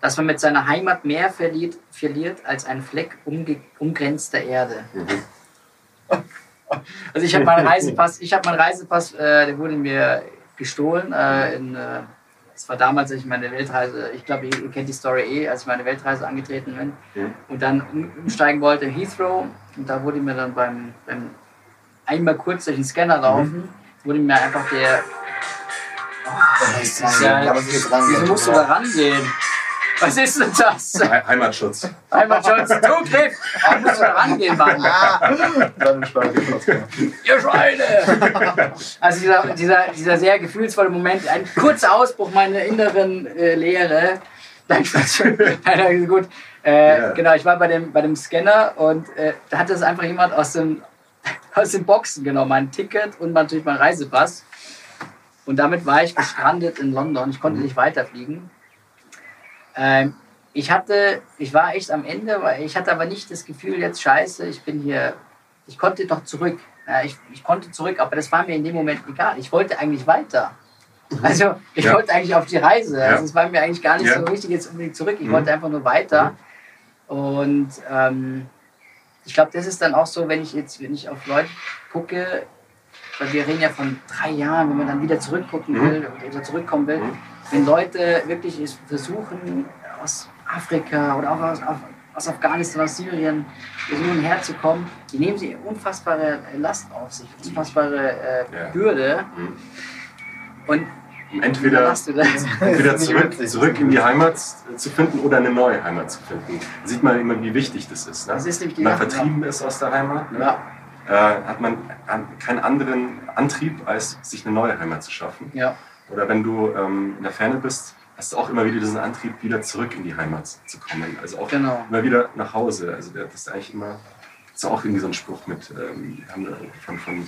dass man mit seiner Heimat mehr verliert, verliert als ein Fleck umgrenzter Erde. Mhm. Also ich habe meinen Reisepass, ich habe meinen Reisepass, äh, der wurde mir gestohlen. Äh, in, äh, das war damals, als ich meine Weltreise, ich glaube, ihr, ihr kennt die Story eh, als ich meine Weltreise angetreten bin Mhm. und dann um, umsteigen wollte in Heathrow. Und da wurde mir dann beim, beim einmal kurz durch den Scanner laufen, wurde mir einfach der. Oh, das ist ja, Ja, es wieso musst du da rangehen? Was ist denn das? He- Heimatschutz. Einmal schon Zugriff! Oh, musst du da rangehen, Mann! Gekostet. Ihr Schweine! Also dieser, dieser, dieser sehr gefühlsvolle Moment, ein kurzer Ausbruch meiner inneren äh, Leere. Nein, gut. Äh, Ja. Genau, ich war bei dem, bei dem Scanner und äh, da hat das einfach jemand aus dem, aus den Boxen genommen, mein Ticket und natürlich mein Reisepass. Und damit war ich gestrandet in London. Ich konnte nicht weiterfliegen. Ähm, ich hatte, ich war echt am Ende, weil ich hatte aber nicht das Gefühl, jetzt scheiße, ich bin hier, ich konnte doch zurück. Ja, ich, ich konnte zurück, aber das war mir in dem Moment egal. Ich wollte eigentlich weiter. Also ich Ja. wollte eigentlich auf die Reise. Also es war mir eigentlich gar nicht Ja. so wichtig, jetzt unbedingt zurück. Ich Mhm. wollte einfach nur weiter. Und ähm, ich glaube, das ist dann auch so, wenn ich jetzt, wenn ich auf Leute gucke, weil wir reden ja von drei Jahren, wenn man dann wieder zurückgucken Mhm. will oder zurückkommen will, Mhm. wenn Leute wirklich versuchen, aus Afrika oder auch aus, aus Afghanistan, aus Syrien versuchen herzukommen, die nehmen sie unfassbare Last auf sich, unfassbare äh, Ja. Bürde. Mhm. Und entweder, entweder zurück, zurück in die Heimat zu finden oder eine neue Heimat zu finden. Da sieht man immer, wie wichtig das ist. Ne? Das ist Wenn man vertrieben ist aus der Heimat, ne? Ja, äh, hat man an- keinen anderen Antrieb, als sich eine neue Heimat zu schaffen. ja, Oder wenn du ähm, in der Ferne bist, hast du auch immer wieder diesen Antrieb, wieder zurück in die Heimat zu kommen. Also auch genau. immer wieder nach Hause. Also das ist eigentlich immer, ist auch irgendwie so ein Spruch mit, ähm, haben wir von, von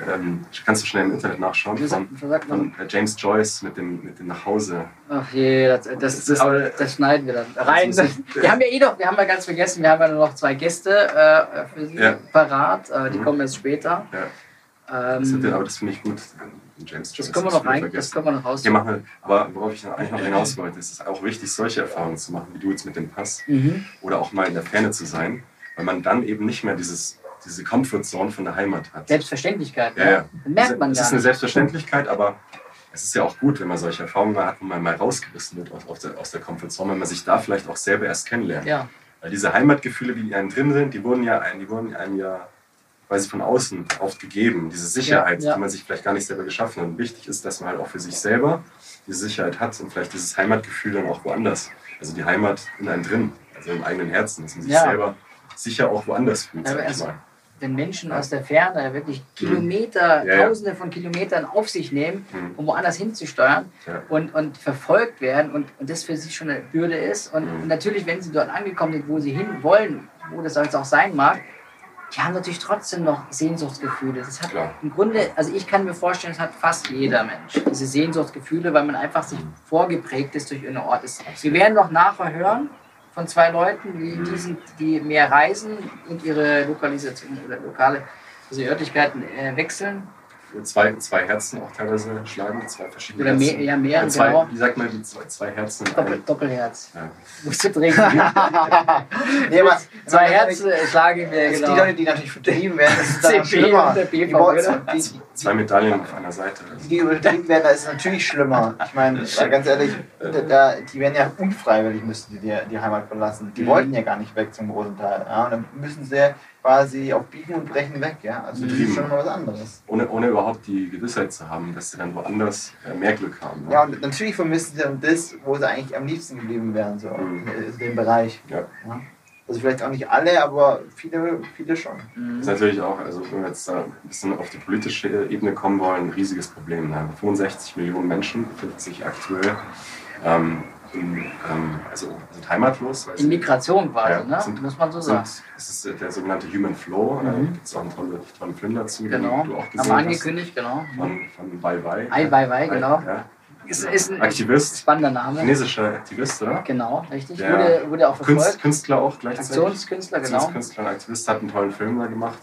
ähm, kannst du schnell im Internet nachschauen, Wie von, sagt, man? von äh, James Joyce mit dem, mit dem Nachhause. Ach je, das, das, Das das, das schneiden wir dann rein. Das wir haben ja eh noch, wir haben ja ganz vergessen, wir haben ja nur noch zwei Gäste äh, für Sie Ja. parat. Äh, die Mhm. kommen erst später. Ja. Das Ähm, hat, aber das finde ich gut. James Joyce. das können wir das noch rein, das können wir noch raus. Ja. Aber worauf ich eigentlich noch hinaus wollte, ist es auch wichtig, solche Erfahrungen zu machen, wie du jetzt mit dem Pass. Mhm. Oder auch mal in der Ferne zu sein, weil man dann eben nicht mehr dieses, diese Comfortzone von der Heimat hat. Selbstverständlichkeit. Ja, ne? ja. Das merkt man Es ist eine. Selbstverständlichkeit, aber es ist ja auch gut, wenn man solche Erfahrungen hat, wo man mal rausgerissen wird aus, der, aus der Comfortzone, wenn man sich da vielleicht auch selber erst kennenlernt. Ja, Weil diese Heimatgefühle, die in einem drin sind, die wurden ja ein, die wurden einem ja quasi von außen oft gegeben. Diese Sicherheit, Ja, ja. die man sich vielleicht gar nicht selber geschaffen hat. Und wichtig ist, dass man halt auch für sich selber diese Sicherheit hat und vielleicht dieses Heimatgefühl dann auch woanders. Also die Heimat in einem drin, also im eigenen Herzen, dass man sich Ja. selber sicher auch woanders fühlt. Aber wenn Menschen aus der Ferne wirklich Kilometer, Mhm. Ja, ja. Tausende von Kilometern auf sich nehmen, Mhm. um woanders hinzusteuern und, und verfolgt werden und, und das für sie schon eine Bürde ist. Und, Mhm. und natürlich, wenn sie dort angekommen sind, wo sie hin wollen, wo das jetzt auch sein mag, die haben natürlich trotzdem noch Sehnsuchtsgefühle. Das hat Klar. im Grunde, also ich kann mir vorstellen, das hat fast jeder Mensch, diese Sehnsuchtsgefühle, weil man einfach sich vorgeprägt ist durch einen Ort. Wir werden noch nachher hören von zwei Leuten, die, die, sind, die mehr reisen und ihre Lokalisation oder lokale also Örtlichkeiten äh, wechseln. Zwei, zwei Herzen auch teilweise schlagen, zwei verschiedene Oder mehr, Herzen. ja, mehr, Ja, zwei, genau. Wie sagt man, die zwei, zwei Herzen Doppel? Doppelherz. Ja. Musst du trinken. Nee, aber, Zwei Herzen äh, schlagen wir, genau. Die Leute, die natürlich vertrieben werden, das ist dann schlimmer. der Die, die, Zwei Medaillen auf einer Seite. die, die übertrieben werden, da ist es natürlich schlimmer. Ich meine, ganz ehrlich, da, da, die werden ja unfreiwillig, müssten die die, die Heimat verlassen. Die Mhm. wollten ja gar nicht weg zum großen Teil. Ja, und dann müssen sie quasi auf Biegen und Brechen weg. Ja? Also das ist schon mal was anderes. Ohne, ohne überhaupt die Gewissheit zu haben, dass sie dann woanders äh, mehr Glück haben. ne? Ja, und natürlich vermissen sie dann das, wo sie eigentlich am liebsten geblieben wären, so Mhm. in dem Bereich. Ja. Ja. Also vielleicht auch nicht alle, aber viele, viele schon. Mhm. Das ist natürlich auch, also wenn wir jetzt da ein bisschen auf die politische Ebene kommen wollen, ein riesiges Problem. Ne? 65 Millionen Menschen befinden sich aktuell ähm, in, ähm, also sind heimatlos. In Migration quasi, Ja, ne? sind- muss man so sagen. es ist äh, der sogenannte Human Flow. Da Mhm. gibt es auch einen tollen, tollen Film dazu, Genau. den du auch Haben gesehen wir hast. angekündigt, genau. Von, von Bye Bye. Ai Weiwei, genau. Ja. Ist, ist ein Aktivist, spannender Name. chinesischer Aktivist, oder? Genau, richtig. Der Wurde, wurde auch verfolgt. Künstler auch gleichzeitig. Aktionskünstler, genau. Aktionskünstler und Aktivist hat einen tollen Film da gemacht.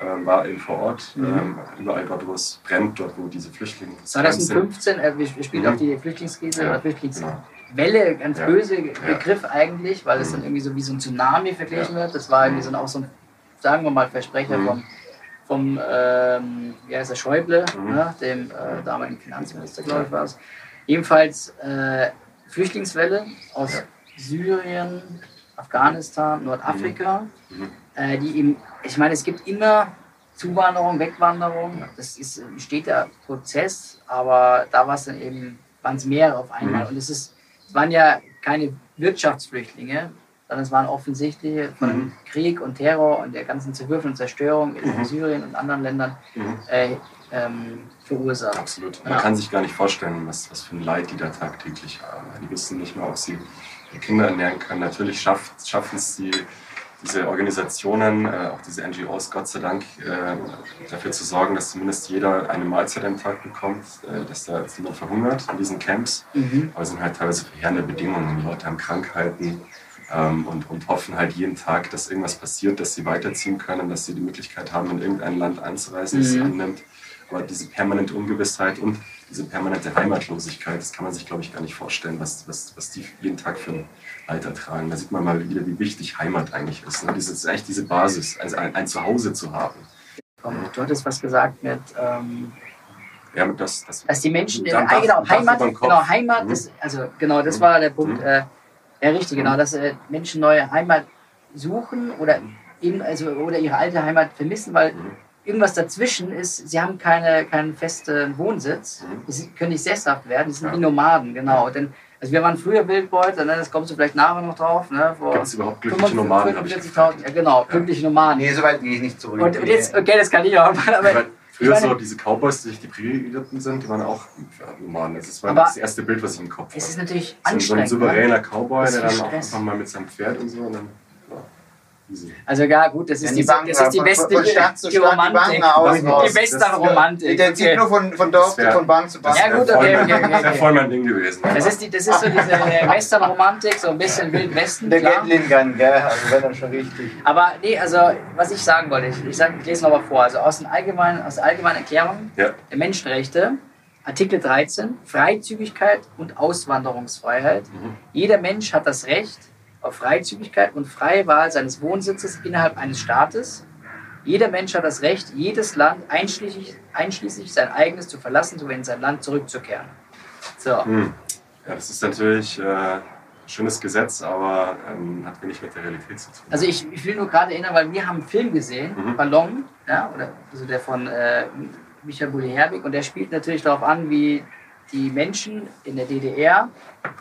Ähm, war eben vor Ort, Mhm. ähm, überall dort, wo es brennt, dort, wo diese Flüchtlinge. 2015, äh, wir spielen Mhm. auf die Flüchtlingskrise Ja, oder Flüchtlingswelle, genau. ganz Ja. böse Begriff eigentlich, weil es Mhm. dann irgendwie so wie so ein Tsunami verglichen wird. Das war irgendwie so ein, auch so ein, sagen wir mal, Versprecher Mhm. vom, vom ähm, wie heißt der, Schäuble, Mhm. ne, dem äh, damaligen Finanzminister, glaube ich, war es. Ebenfalls äh, Flüchtlingswelle aus Ja. Syrien, Afghanistan, Nordafrika, Mhm. Äh, die eben, ich meine, es gibt immer Zuwanderung, Wegwanderung, Ja. das ist ein steter Prozess, aber da war es dann eben, waren es mehrere auf einmal. Mhm. Und es, ist, es waren ja keine Wirtschaftsflüchtlinge, sondern es waren offensichtlich von Mhm. Krieg und Terror und der ganzen Zerwürfel und Zerstörung in Mhm. Syrien und anderen Ländern Mhm. äh, ähm, verursacht. Absolut. Man Ja. kann sich gar nicht vorstellen, was, was für ein Leid die da tagtäglich haben. Die wissen nicht mal, ob sie ihre Kinder ernähren können. Natürlich schaffen es die, diese Organisationen, äh, auch diese NGOs, Gott sei Dank, äh, dafür zu sorgen, dass zumindest jeder eine Mahlzeit am Tag bekommt, äh, dass da jetzt niemand verhungert in diesen Camps. Mhm. Aber es sind halt teilweise verheerende Bedingungen. Die Leute haben Krankheiten ähm, und, und hoffen halt jeden Tag, dass irgendwas passiert, dass sie weiterziehen können, dass sie die Möglichkeit haben, in irgendein Land einzureisen, das sie Mhm. annimmt. Aber diese permanente Ungewissheit und diese permanente Heimatlosigkeit, das kann man sich, glaube ich, gar nicht vorstellen, was, was, was die jeden Tag für ein Alter tragen. Da sieht man mal wieder, wie wichtig Heimat eigentlich ist. Ne? Das ist eigentlich diese Basis, also ein, ein Zuhause zu haben. Du hattest was gesagt mit, ähm, Ja, mit das, das, dass die Menschen, äh, Dach- genau, Heimat, genau, Heimat, Mhm. das, also genau, das Mhm. war der Punkt, Mhm. äh, ja richtig, genau, dass äh, Menschen neue Heimat suchen oder eben, also, oder ihre alte Heimat vermissen, weil Mhm. irgendwas dazwischen ist, sie haben keine, keinen festen Wohnsitz, Mhm. sie können nicht sesshaft werden, die sind Ja. wie Nomaden, genau. Denn, also wir waren früher Wildbeute, ne, das kommst du vielleicht nachher noch drauf, ne, vor Gibt es überhaupt glückliche Nomaden, habe ich 45.000, ja genau, glückliche Nomaden. Nee, so weit gehe ich nicht zurück. Und, und jetzt, okay, das kann ich auch, aber Weil früher so diese Cowboys, die sich die Prärie geritten sind, die waren auch Nomaden. Das war Aber das erste Bild, was ich im Kopf es ist habe. natürlich ein- so ein anstrengend. ne? souveräner Cowboy, der dann auch einfach mal mit seinem Pferd und so und dann ja. Also ja, gut, das ist, die, die Banken das ist die von- von Stadt zu die Stadt, die Romantik. Aus- die aus- Western-Romantik. Der zieht Okay. nur von, von Dorf wär- von Bank zu Bank. Ja, gut, okay, okay, okay, Das wäre voll mein Ding gewesen. Das ist, die, das ist so diese Western-Romantik, so ein bisschen Wild Westen, Der. Gatling-Gun, gell? Also wenn dann schon richtig. Aber nee, also was ich sagen wollte, ich, ich, sag, ich lese nochmal vor. Also aus, den allgemeinen, aus der allgemeinen Erklärung Ja. der Menschenrechte, Artikel 13, Freizügigkeit und Auswanderungsfreiheit. Mhm. Jeder Mensch hat das Recht auf Freizügigkeit und freie Wahl seines Wohnsitzes innerhalb eines Staates. Jeder Mensch hat das Recht, jedes Land einschließlich, einschließlich sein eigenes zu verlassen, sowie in sein Land zurückzukehren. So, Hm. Ja, das ist natürlich äh, ein schönes Gesetz, aber ähm, hat wenig mit der Realität zu tun. also ich, ich will nur gerade erinnern, weil wir haben einen Film gesehen, Mhm. Ballon, ja, oder, also der von äh, Michael Bulli-Herbig, und der spielt natürlich darauf an, wie die Menschen in der DDR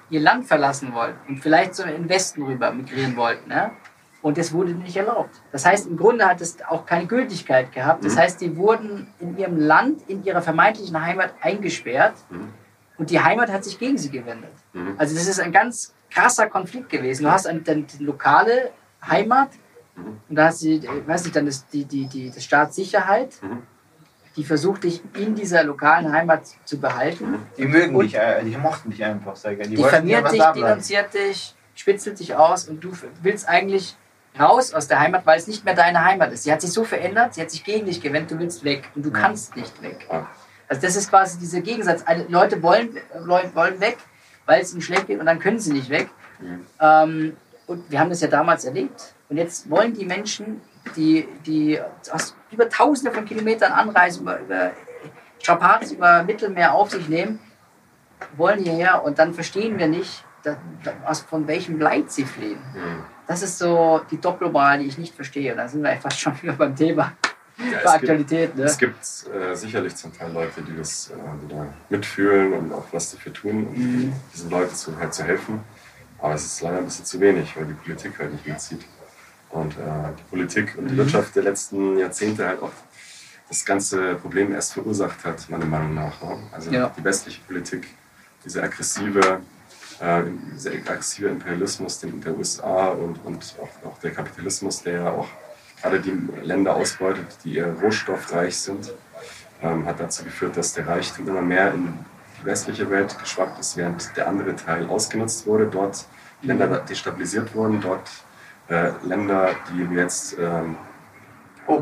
ihr Land verlassen wollten und vielleicht so in den Westen rüber migrieren wollten. Ne? Und das wurde nicht erlaubt. Das heißt, im Grunde hat es auch keine Gültigkeit gehabt. Das Mhm. heißt, die wurden in ihrem Land, in ihrer vermeintlichen Heimat eingesperrt Mhm. und die Heimat hat sich gegen sie gewendet. Mhm. Also das ist ein ganz krasser Konflikt gewesen. Du hast eine, eine lokale Heimat Mhm. und da hast du, äh, weiß nicht, dann ist die, die, die, die Staatssicherheit, Mhm. Die versucht dich in dieser lokalen Heimat zu behalten. Mhm. Die mögen Und- dich, äh, die mochten dich einfach, sag ich. Die was dich, denunziert dich, spitzelt dich aus und du willst eigentlich raus aus der Heimat, weil es nicht mehr deine Heimat ist. Sie hat sich so verändert, sie hat sich gegen dich gewendet, du willst weg und du Ja. kannst nicht weg. Ja. Also das ist quasi dieser Gegensatz. Leute wollen, Leute wollen weg, weil es ihnen schlecht geht und dann können sie nicht weg. Mhm. Ähm, und wir haben das ja damals erlebt. Und jetzt wollen die Menschen, die, die aus über tausende von Kilometern anreisen, über, über Strapazen, über Mittelmeer auf sich nehmen, wollen hierher und dann verstehen wir nicht, da, da, aus, von welchem Leid sie fliehen. Mhm. Das ist so die Doppelmoral, die ich nicht verstehe. Und da sind wir fast schon wieder beim Thema Ja, es gibt, Aktualität. Ne? es gibt äh, sicherlich zum Teil Leute, die das äh, die da mitfühlen und auch was dafür tun, um Mhm. diesen Leuten zu, halt zu helfen. Aber es ist leider ein bisschen zu wenig, weil die Politik halt nicht mitzieht. Und äh, die Politik und die Mhm. Wirtschaft der letzten Jahrzehnte halt auch das ganze Problem erst verursacht hat, meiner Meinung nach. Ne? Also Ja. die westliche Politik, diese aggressive, äh, dieser aggressive Imperialismus den, der USA und, und auch, auch der Kapitalismus, der ja auch gerade die Länder ausbeutet, die eher rohstoffreich sind, ähm, hat dazu geführt, dass der Reichtum immer mehr in die westliche Welt geschwappt ist, während der andere Teil ausgenutzt wurde, dort Länder destabilisiert wurden, dort äh, Länder, die jetzt ähm, Oh,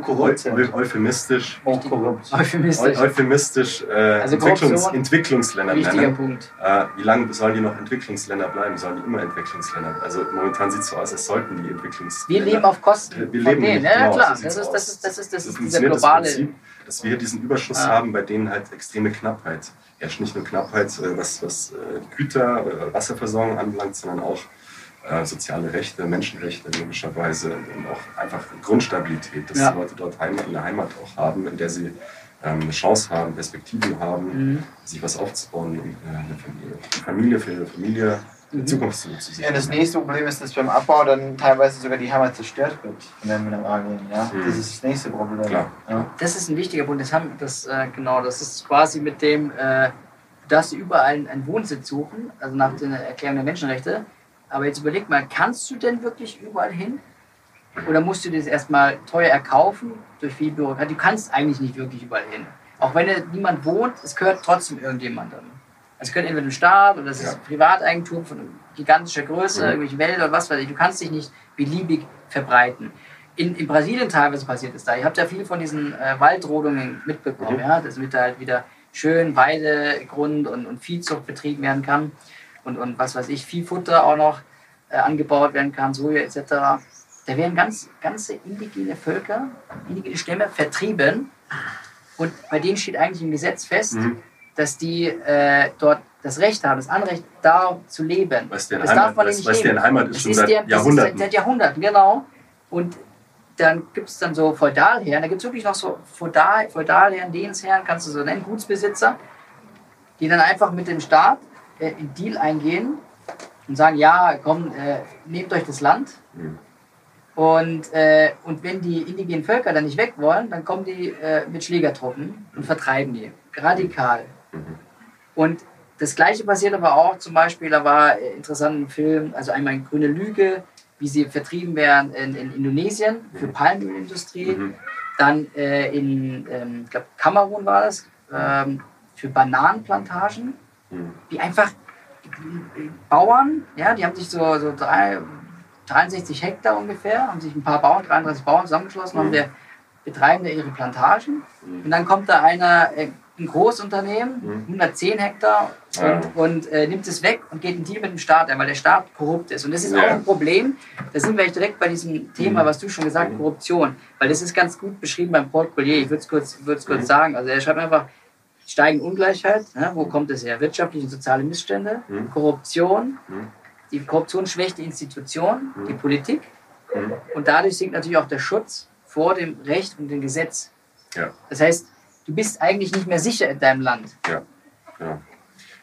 euphemistisch, Oh, korrupt. Euphemistisch. eu euphemistisch äh, Also Entwicklungs Entwicklungsländer nennen. Punkt. Äh, wie lange sollen die noch Entwicklungsländer bleiben? Sollen die immer Entwicklungsländer? Also momentan sieht es so aus, als sollten die Entwicklungsländer. Wir leben auf Kosten Wir von leben denen. nicht, Ja, genau, klar. so Das ist, das ist, das ist, das So ist dieser das globale. Prinzip, dass wir hier diesen Überschuss Ah. haben, bei denen halt extreme Knappheit herrscht. Nicht nur Knappheit, äh, was, was äh, Güter, Wasserversorgung anbelangt, sondern auch äh, soziale Rechte, Menschenrechte logischerweise und auch einfach Grundstabilität, dass Ja. die Leute dort Heimat, eine Heimat auch haben, in der sie ähm, eine Chance haben, Perspektiven haben, Mhm. sich was aufzubauen, äh, eine Familie, eine Familie für ihre Familie, eine Mhm. Zukunft zu, zu Ja, das nächste Problem ist, dass beim Abbau dann teilweise sogar die Heimat zerstört wird von den Mineralien. Ja? Mhm. Das ist das nächste Problem. Klar. Ja. Das ist ein wichtiger Punkt. Das haben, das, äh, genau, das ist quasi mit dem, äh, darfst dir überall einen, einen Wohnsitz suchen, also nach der Erklärung der Menschenrechte. Aber jetzt überleg mal, kannst du denn wirklich überall hin? Oder musst du das erstmal teuer erkaufen durch viel Bürokratie? Du kannst eigentlich nicht wirklich überall hin. Auch wenn niemand wohnt, es gehört trotzdem irgendjemandem. Es gehört entweder dem Staat oder es ist Ja. Privateigentum von gigantischer Größe, Mhm. irgendwelche Wälder oder was weiß ich. Du kannst dich nicht beliebig verbreiten. In, in Brasilien teilweise passiert es da. Ihr habt ja viel von diesen äh, Waldrodungen mitbekommen. Mhm. Ja? Das wird da halt wieder schön Weidegrund und, und Viehzucht betrieben werden kann und, und was weiß ich, Viehfutter auch noch äh, angebaut werden kann, Soja etc. Da werden ganz, ganze indigene Völker, indigene Stämme vertrieben und bei denen steht eigentlich im Gesetz fest, Mhm. dass die äh, dort das Recht haben, das Anrecht, da zu leben. Was deren das Heimat, darf man was, nicht was deren Heimat ist Das schon ist seit der, das Jahrhunderten. Ist seit, seit Jahrhunderten, genau. Und dann gibt es dann so Feudalherren, da gibt es wirklich noch so Feudal, Feudalherren, Lehensherren, kannst du so nennen, Gutsbesitzer, die dann einfach mit dem Staat äh, in Deal eingehen und sagen, ja, komm, äh, nehmt euch das Land. Mhm. Und, äh, und wenn die indigenen Völker dann nicht weg wollen, dann kommen die äh, mit Schlägertruppen und vertreiben die. Radikal. Mhm. Und das gleiche passiert aber auch zum Beispiel, da war äh, interessant ein Film, also einmal Grüne Lüge, wie sie vertrieben werden in, in Indonesien für Palmölindustrie. Mhm. Dann äh, in, ähm, ich glaube, Kamerun war das, ähm, für Bananenplantagen, Mhm. die einfach Bauern, ja, die haben sich so, so drei, 63 Hektar ungefähr, haben sich ein paar Bauern, 33 Bauern zusammengeschlossen, haben Mhm. der betreiben da ihre Plantagen. Mhm. Und dann kommt da einer, äh, ein Großunternehmen, Mhm. 110 Hektar, und, Ja. und äh, nimmt es weg und geht in Deal mit dem Staat, ein, weil der Staat korrupt ist. Und das ist Ja. auch ein Problem. Da sind wir direkt bei diesem Thema, Mhm. was du schon gesagt hast, Mhm. Korruption. Weil das ist ganz gut beschrieben beim Paul Collier. Ich würde es kurz, würd's kurz Mhm. sagen. Also er schreibt einfach, steigende Ungleichheit, ne? wo kommt es her? Wirtschaftliche und soziale Missstände, Mhm. Korruption, Mhm. die Korruption schwächt die Institution, Mhm. die Politik Mhm. und dadurch sinkt natürlich auch der Schutz vor dem Recht und dem Gesetz. Ja. Das heißt, du bist eigentlich nicht mehr sicher in deinem Land. Ja, ja.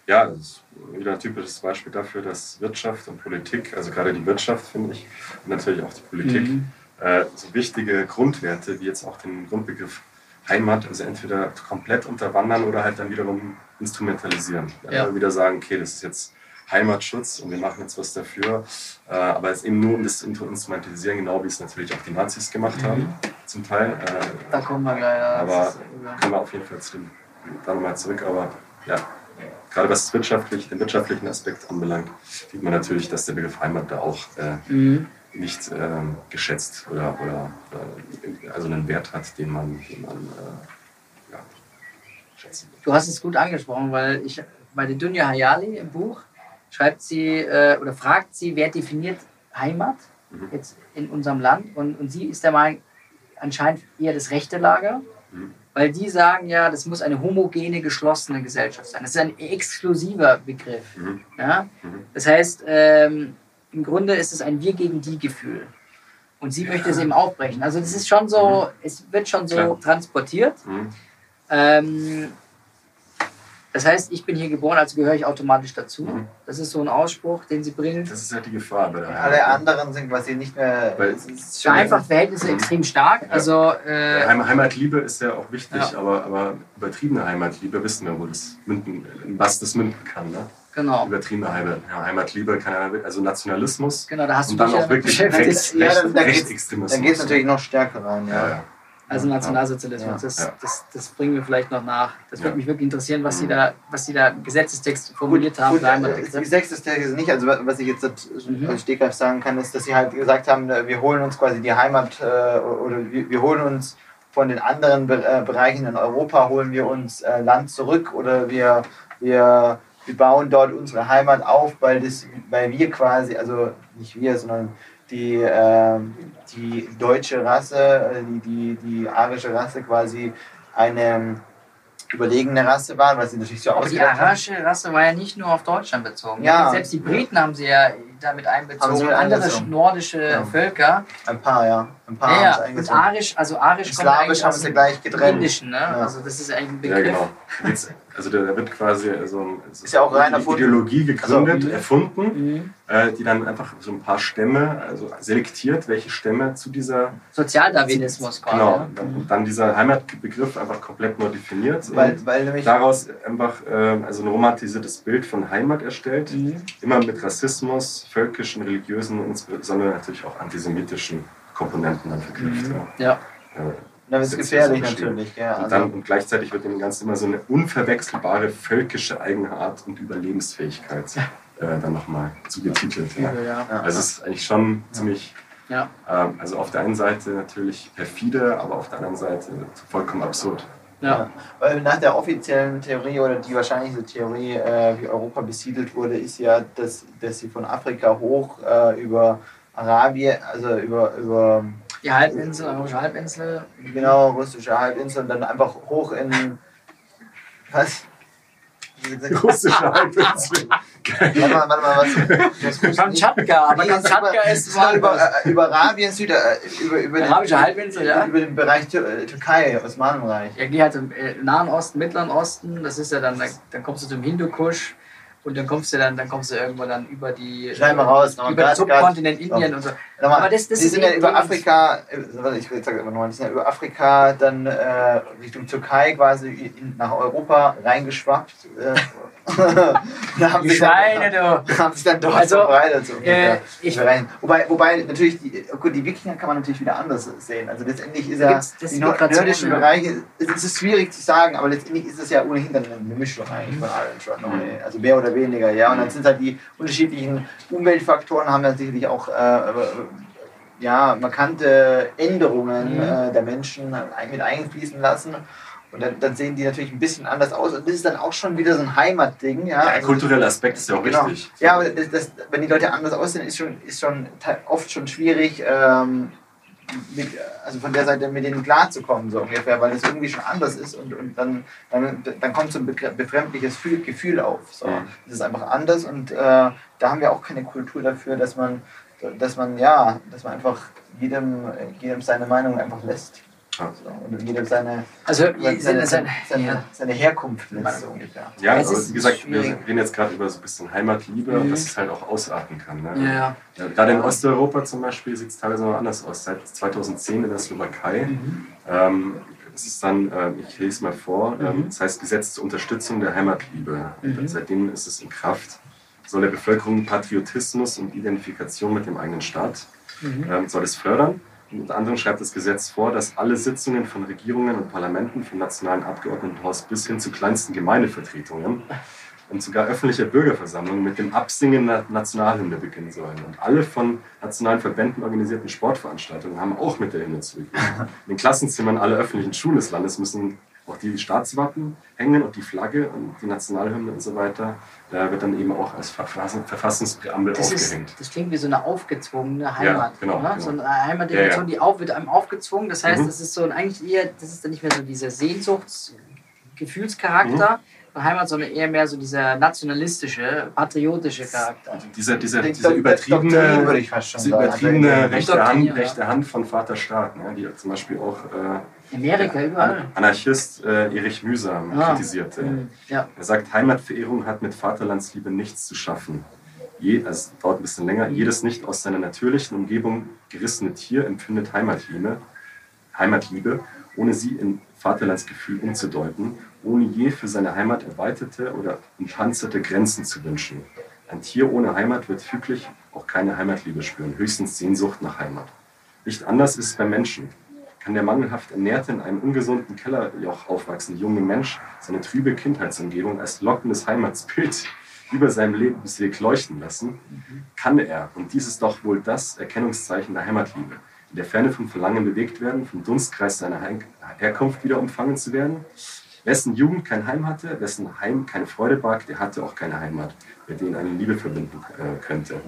ja, das ist wieder ein typisches Beispiel dafür, dass Wirtschaft und Politik, also gerade die Wirtschaft, finde ich, und natürlich auch die Politik, Mhm. äh, so wichtige Grundwerte wie jetzt auch den Grundbegriff Heimat, also entweder komplett unterwandern oder halt dann wiederum instrumentalisieren. Ja. Also wieder sagen, okay, das ist jetzt Heimatschutz und wir machen jetzt was dafür. Äh, aber es eben nur um das zu instrumentalisieren, genau wie es natürlich auch die Nazis gemacht Mhm. haben, zum Teil. Äh, Da kommen wir gleich. ja, Aber- kommen wir auf jeden Fall zu dem, da nochmal zurück. Aber ja, gerade was das wirtschaftlich, den wirtschaftlichen Aspekt anbelangt, sieht man natürlich, dass der Begriff Heimat da auch äh, Mhm. Nicht ähm, geschätzt oder, oder äh, also einen Wert hat, den man, den man äh, ja, schätzen Du hast es gut angesprochen, weil ich bei der Dunja Hayali im Buch schreibt sie äh, oder fragt sie, wer definiert Heimat Mhm. jetzt in unserem Land und, und sie ist der Meinung, anscheinend eher das rechte Lager, Mhm. weil die sagen ja, das muss eine homogene, geschlossene Gesellschaft sein. Das ist ein exklusiver Begriff. Mhm. Ja? Mhm. Das heißt, ähm, im Grunde ist es ein Wir gegen die Gefühl. Und sie möchte es eben aufbrechen. Also das ist schon so, es wird schon so Klar. transportiert. Mhm. Ähm, das heißt, ich bin hier geboren, also gehöre ich automatisch dazu. Mhm. Das ist so ein Ausspruch, den sie bringt. Das ist halt die Gefahr bei der Alle anderen sind quasi nicht mehr. Weil- es ist schon- Vereinfacht Verhältnisse extrem stark. Also, äh, Heim- Heimatliebe ist ja auch wichtig, Ja. aber, aber übertriebene Heimatliebe wissen wir, wo das münden, was das münden kann. Ne? Genau. Übertriebene Heimat, ja, Heimatliebe also Nationalismus Genau, da hast und du dann auch wirklich. Rechts, Ja, Rechts, dann- da Rechtsextremismus. Dann geht es natürlich noch stärker rein. Ja, Ja. ja. Also Nationalsozialismus, Ja, das. Das, das bringen wir vielleicht noch nach. Das würde mich wirklich interessieren, was Sie Mhm. da, was Sie da im Gesetzestext formuliert haben. Gut, äh, Stelle ist nicht, also was ich jetzt Mhm. als Stegreif sagen kann, ist, dass sie halt gesagt haben, äh, wir holen uns quasi die Heimat äh, oder wir, wir holen uns von den anderen Be Bereichen in Europa, holen wir uns Land zurück oder wir, wir, wir bauen dort unsere Heimat auf, weil, das, weil wir quasi, also nicht wir, sondern die, äh, die deutsche Rasse, äh, die, die, die arische Rasse quasi eine überlegene Rasse waren, was sie natürlich so Aber die ausgedacht haben. arische Rasse war ja nicht nur auf Deutschland bezogen. Ja. Selbst die Briten haben sie ja damit einbezogen. Mit andere einbezogen. nordische Ja. Völker. Ein paar, ja. Ein paar Ja, haben ja. Und. Arisch, also Arisch kommt Slawisch eigentlich haben sie gleich getrennt. Indischen, ne? Ja. Also das ist eigentlich ein Ja, Begriff. genau. Also da wird quasi so ein, so Ist ja auch rein eine erfunden. Ideologie gegründet, Also, erfunden, Mhm. äh, die dann einfach so ein paar Stämme, also selektiert, welche Stämme zu dieser Sozialdarwinismus quasi. Genau, ne? und dann dieser Heimatbegriff einfach komplett neu definiert Weil, und weil nämlich daraus einfach äh, also ein romantisiertes Bild von Heimat erstellt, Mhm. immer mit Rassismus, völkischen, religiösen und insbesondere natürlich auch antisemitischen Komponenten dann verknüpft. Mhm. Ja. Ja. Ja. Das ist gefährlich so natürlich. Ja, Und, also, dann, und gleichzeitig wird dem Ganzen immer so eine unverwechselbare völkische Eigenart und Überlebensfähigkeit äh, dann nochmal zugetitelt. Ja. Ja. Also es ist eigentlich schon ziemlich, Ja. ähm, also auf der einen Seite natürlich perfide, aber auf der anderen Seite vollkommen absurd. Ja. Weil nach der offiziellen Theorie oder die wahrscheinlichste Theorie, äh, wie Europa besiedelt wurde, ist ja, dass, dass sie von Afrika hoch äh, über Arabien, also über, über Die Halbinsel, Europäische Halbinsel. genau russische Halbinsel und dann einfach hoch in was? Russische Halbinsel. Warte mal, warte mal, was? Kamtschatka, aber Nee, Kamtschatka über, ist über, über, äh, über Arabien, Süd, äh, über, über, den, Arabische Halbinsel, ja. über den Bereich Tür äh, Türkei, Osmanenreich. Ja, geh halt im Nahen Osten, Mittleren Osten, das ist ja dann, dann kommst du zum Hindukusch und dann kommst du dann, dann kommst du irgendwo dann über die Schneid mal raus, noch über den Subkontinent Indien und so. Nochmal, Aber das- das die ist sind ja über Afrika, äh, warte, ich sage immer nochmal, die sind ja über Afrika dann äh, Richtung Türkei quasi in, nach Europa reingeschwappt. Äh, da haben Die sich dann- Schweine, du. haben sich dann dort Also, verbreitet. So äh, ich- Rein. wobei, wobei natürlich, die, gut, die Wikinger kann man natürlich wieder anders sehen. Also letztendlich ist ja die ist nord- Migration, nördischen ja. Bereiche, es ist schwierig zu sagen, aber letztendlich ist es ja ohnehin dann eine Mischung eigentlich von allen. Mhm. Also mehr oder weniger, ja. Und dann sind halt die unterschiedlichen Umweltfaktoren haben dann sicherlich auch äh, ja, markante Änderungen Mhm. äh, der Menschen mit einfließen lassen. Und dann, dann sehen die natürlich ein bisschen anders aus. Und das ist dann auch schon wieder so ein Heimatding. Ja, Ja, Also- kulturelle Aspekt ist ja auch Genau. wichtig. Ja, aber das, das, wenn die Leute anders aussehen, ist schon, ist schon oft schon schwierig, ähm, mit, also von der Seite mit denen klarzukommen, so ungefähr, weil das irgendwie schon anders ist und, und dann, dann, dann kommt so ein befremdliches Fühl- Gefühl auf. So. Das ist einfach anders und äh, da haben wir auch keine Kultur dafür, dass man, dass man, ja, dass man einfach jedem, jedem seine Meinung einfach lässt. Ja. Und jedem seine, Also, seine, seine, seine, seine, seine, seine Herkunft lässt, so ungefähr. Ja, Es aber wie gesagt, wir schwierig. reden jetzt gerade über so ein bisschen Heimatliebe Mhm. und dass es halt auch ausarten kann. Ne? ja, ja. Ja, gerade in Osteuropa zum Beispiel sieht es teilweise noch anders aus. Seit 2010 in der Slowakei. Mhm. Ähm, es ist dann, äh, ich lese mal vor, ähm, Mhm. das heißt Gesetz zur Unterstützung der Heimatliebe. Mhm. Seitdem ist es in Kraft. Soll der Bevölkerung Patriotismus und Identifikation mit dem eigenen Staat Mhm. ähm, soll es fördern. Unter anderem schreibt das Gesetz vor, dass alle Sitzungen von Regierungen und Parlamenten, vom nationalen Abgeordnetenhaus bis hin zu kleinsten Gemeindevertretungen und sogar öffentliche Bürgerversammlungen mit dem Absingen der Nationalhymne beginnen sollen. Und alle von nationalen Verbänden organisierten Sportveranstaltungen haben auch mit der Hymne zu beginnen. In den Klassenzimmern aller öffentlichen Schulen des Landes müssen auch die Staatswappen hängen und die Flagge und die Nationalhymne und so weiter. Da wird dann eben auch als Verfassung, Verfassungspräambel Das, ist, aufgehängt. das klingt wie so eine aufgezwungene Heimat. genau, ne? genau. So eine Heimatdefinition, Ja, ja. die auf, wird einem aufgezwungen. Das heißt, Mhm. das ist so ein, eigentlich eher, das ist dann nicht mehr so dieser Sehnsuchtsgefühlscharakter von Heimat, sondern eher mehr so dieser nationalistische, patriotische Charakter. Dieser, dieser, Die dieser würde übertriebene, diese übertriebene Also, rechte, Hand, ja. rechte Hand von Vater Staat, ne, die zum Beispiel auch äh, Amerika, überall. Anarchist äh, Erich Mühsam Ah. kritisierte. Mhm. Ja. Er sagt, Heimatverehrung hat mit Vaterlandsliebe nichts zu schaffen. Je, also es dauert ein bisschen länger. Jedes nicht aus seiner natürlichen Umgebung gerissene Tier empfindet Heimatliebe, Heimatliebe, ohne sie in Vaterlandsgefühl umzudeuten, ohne je für seine Heimat erweiterte oder umpanzerte Grenzen zu wünschen. Ein Tier ohne Heimat wird füglich auch keine Heimatliebe spüren, höchstens Sehnsucht nach Heimat. Nicht anders ist es beim Menschen. Kann der mangelhaft ernährte, in einem ungesunden Kellerjoch aufwachsende junge Mensch seine trübe Kindheitsumgebung als lockendes Heimatsbild über seinem Lebensweg leuchten lassen? Kann er, und dies ist doch wohl das Erkennungszeichen der Heimatliebe, in der Ferne vom Verlangen bewegt werden, vom Dunstkreis seiner Heim Herkunft wieder umfangen zu werden? Wessen Jugend kein Heim hatte, wessen Heim keine Freude barg, der hatte auch keine Heimat, mit denen eine Liebe verbinden äh, könnte.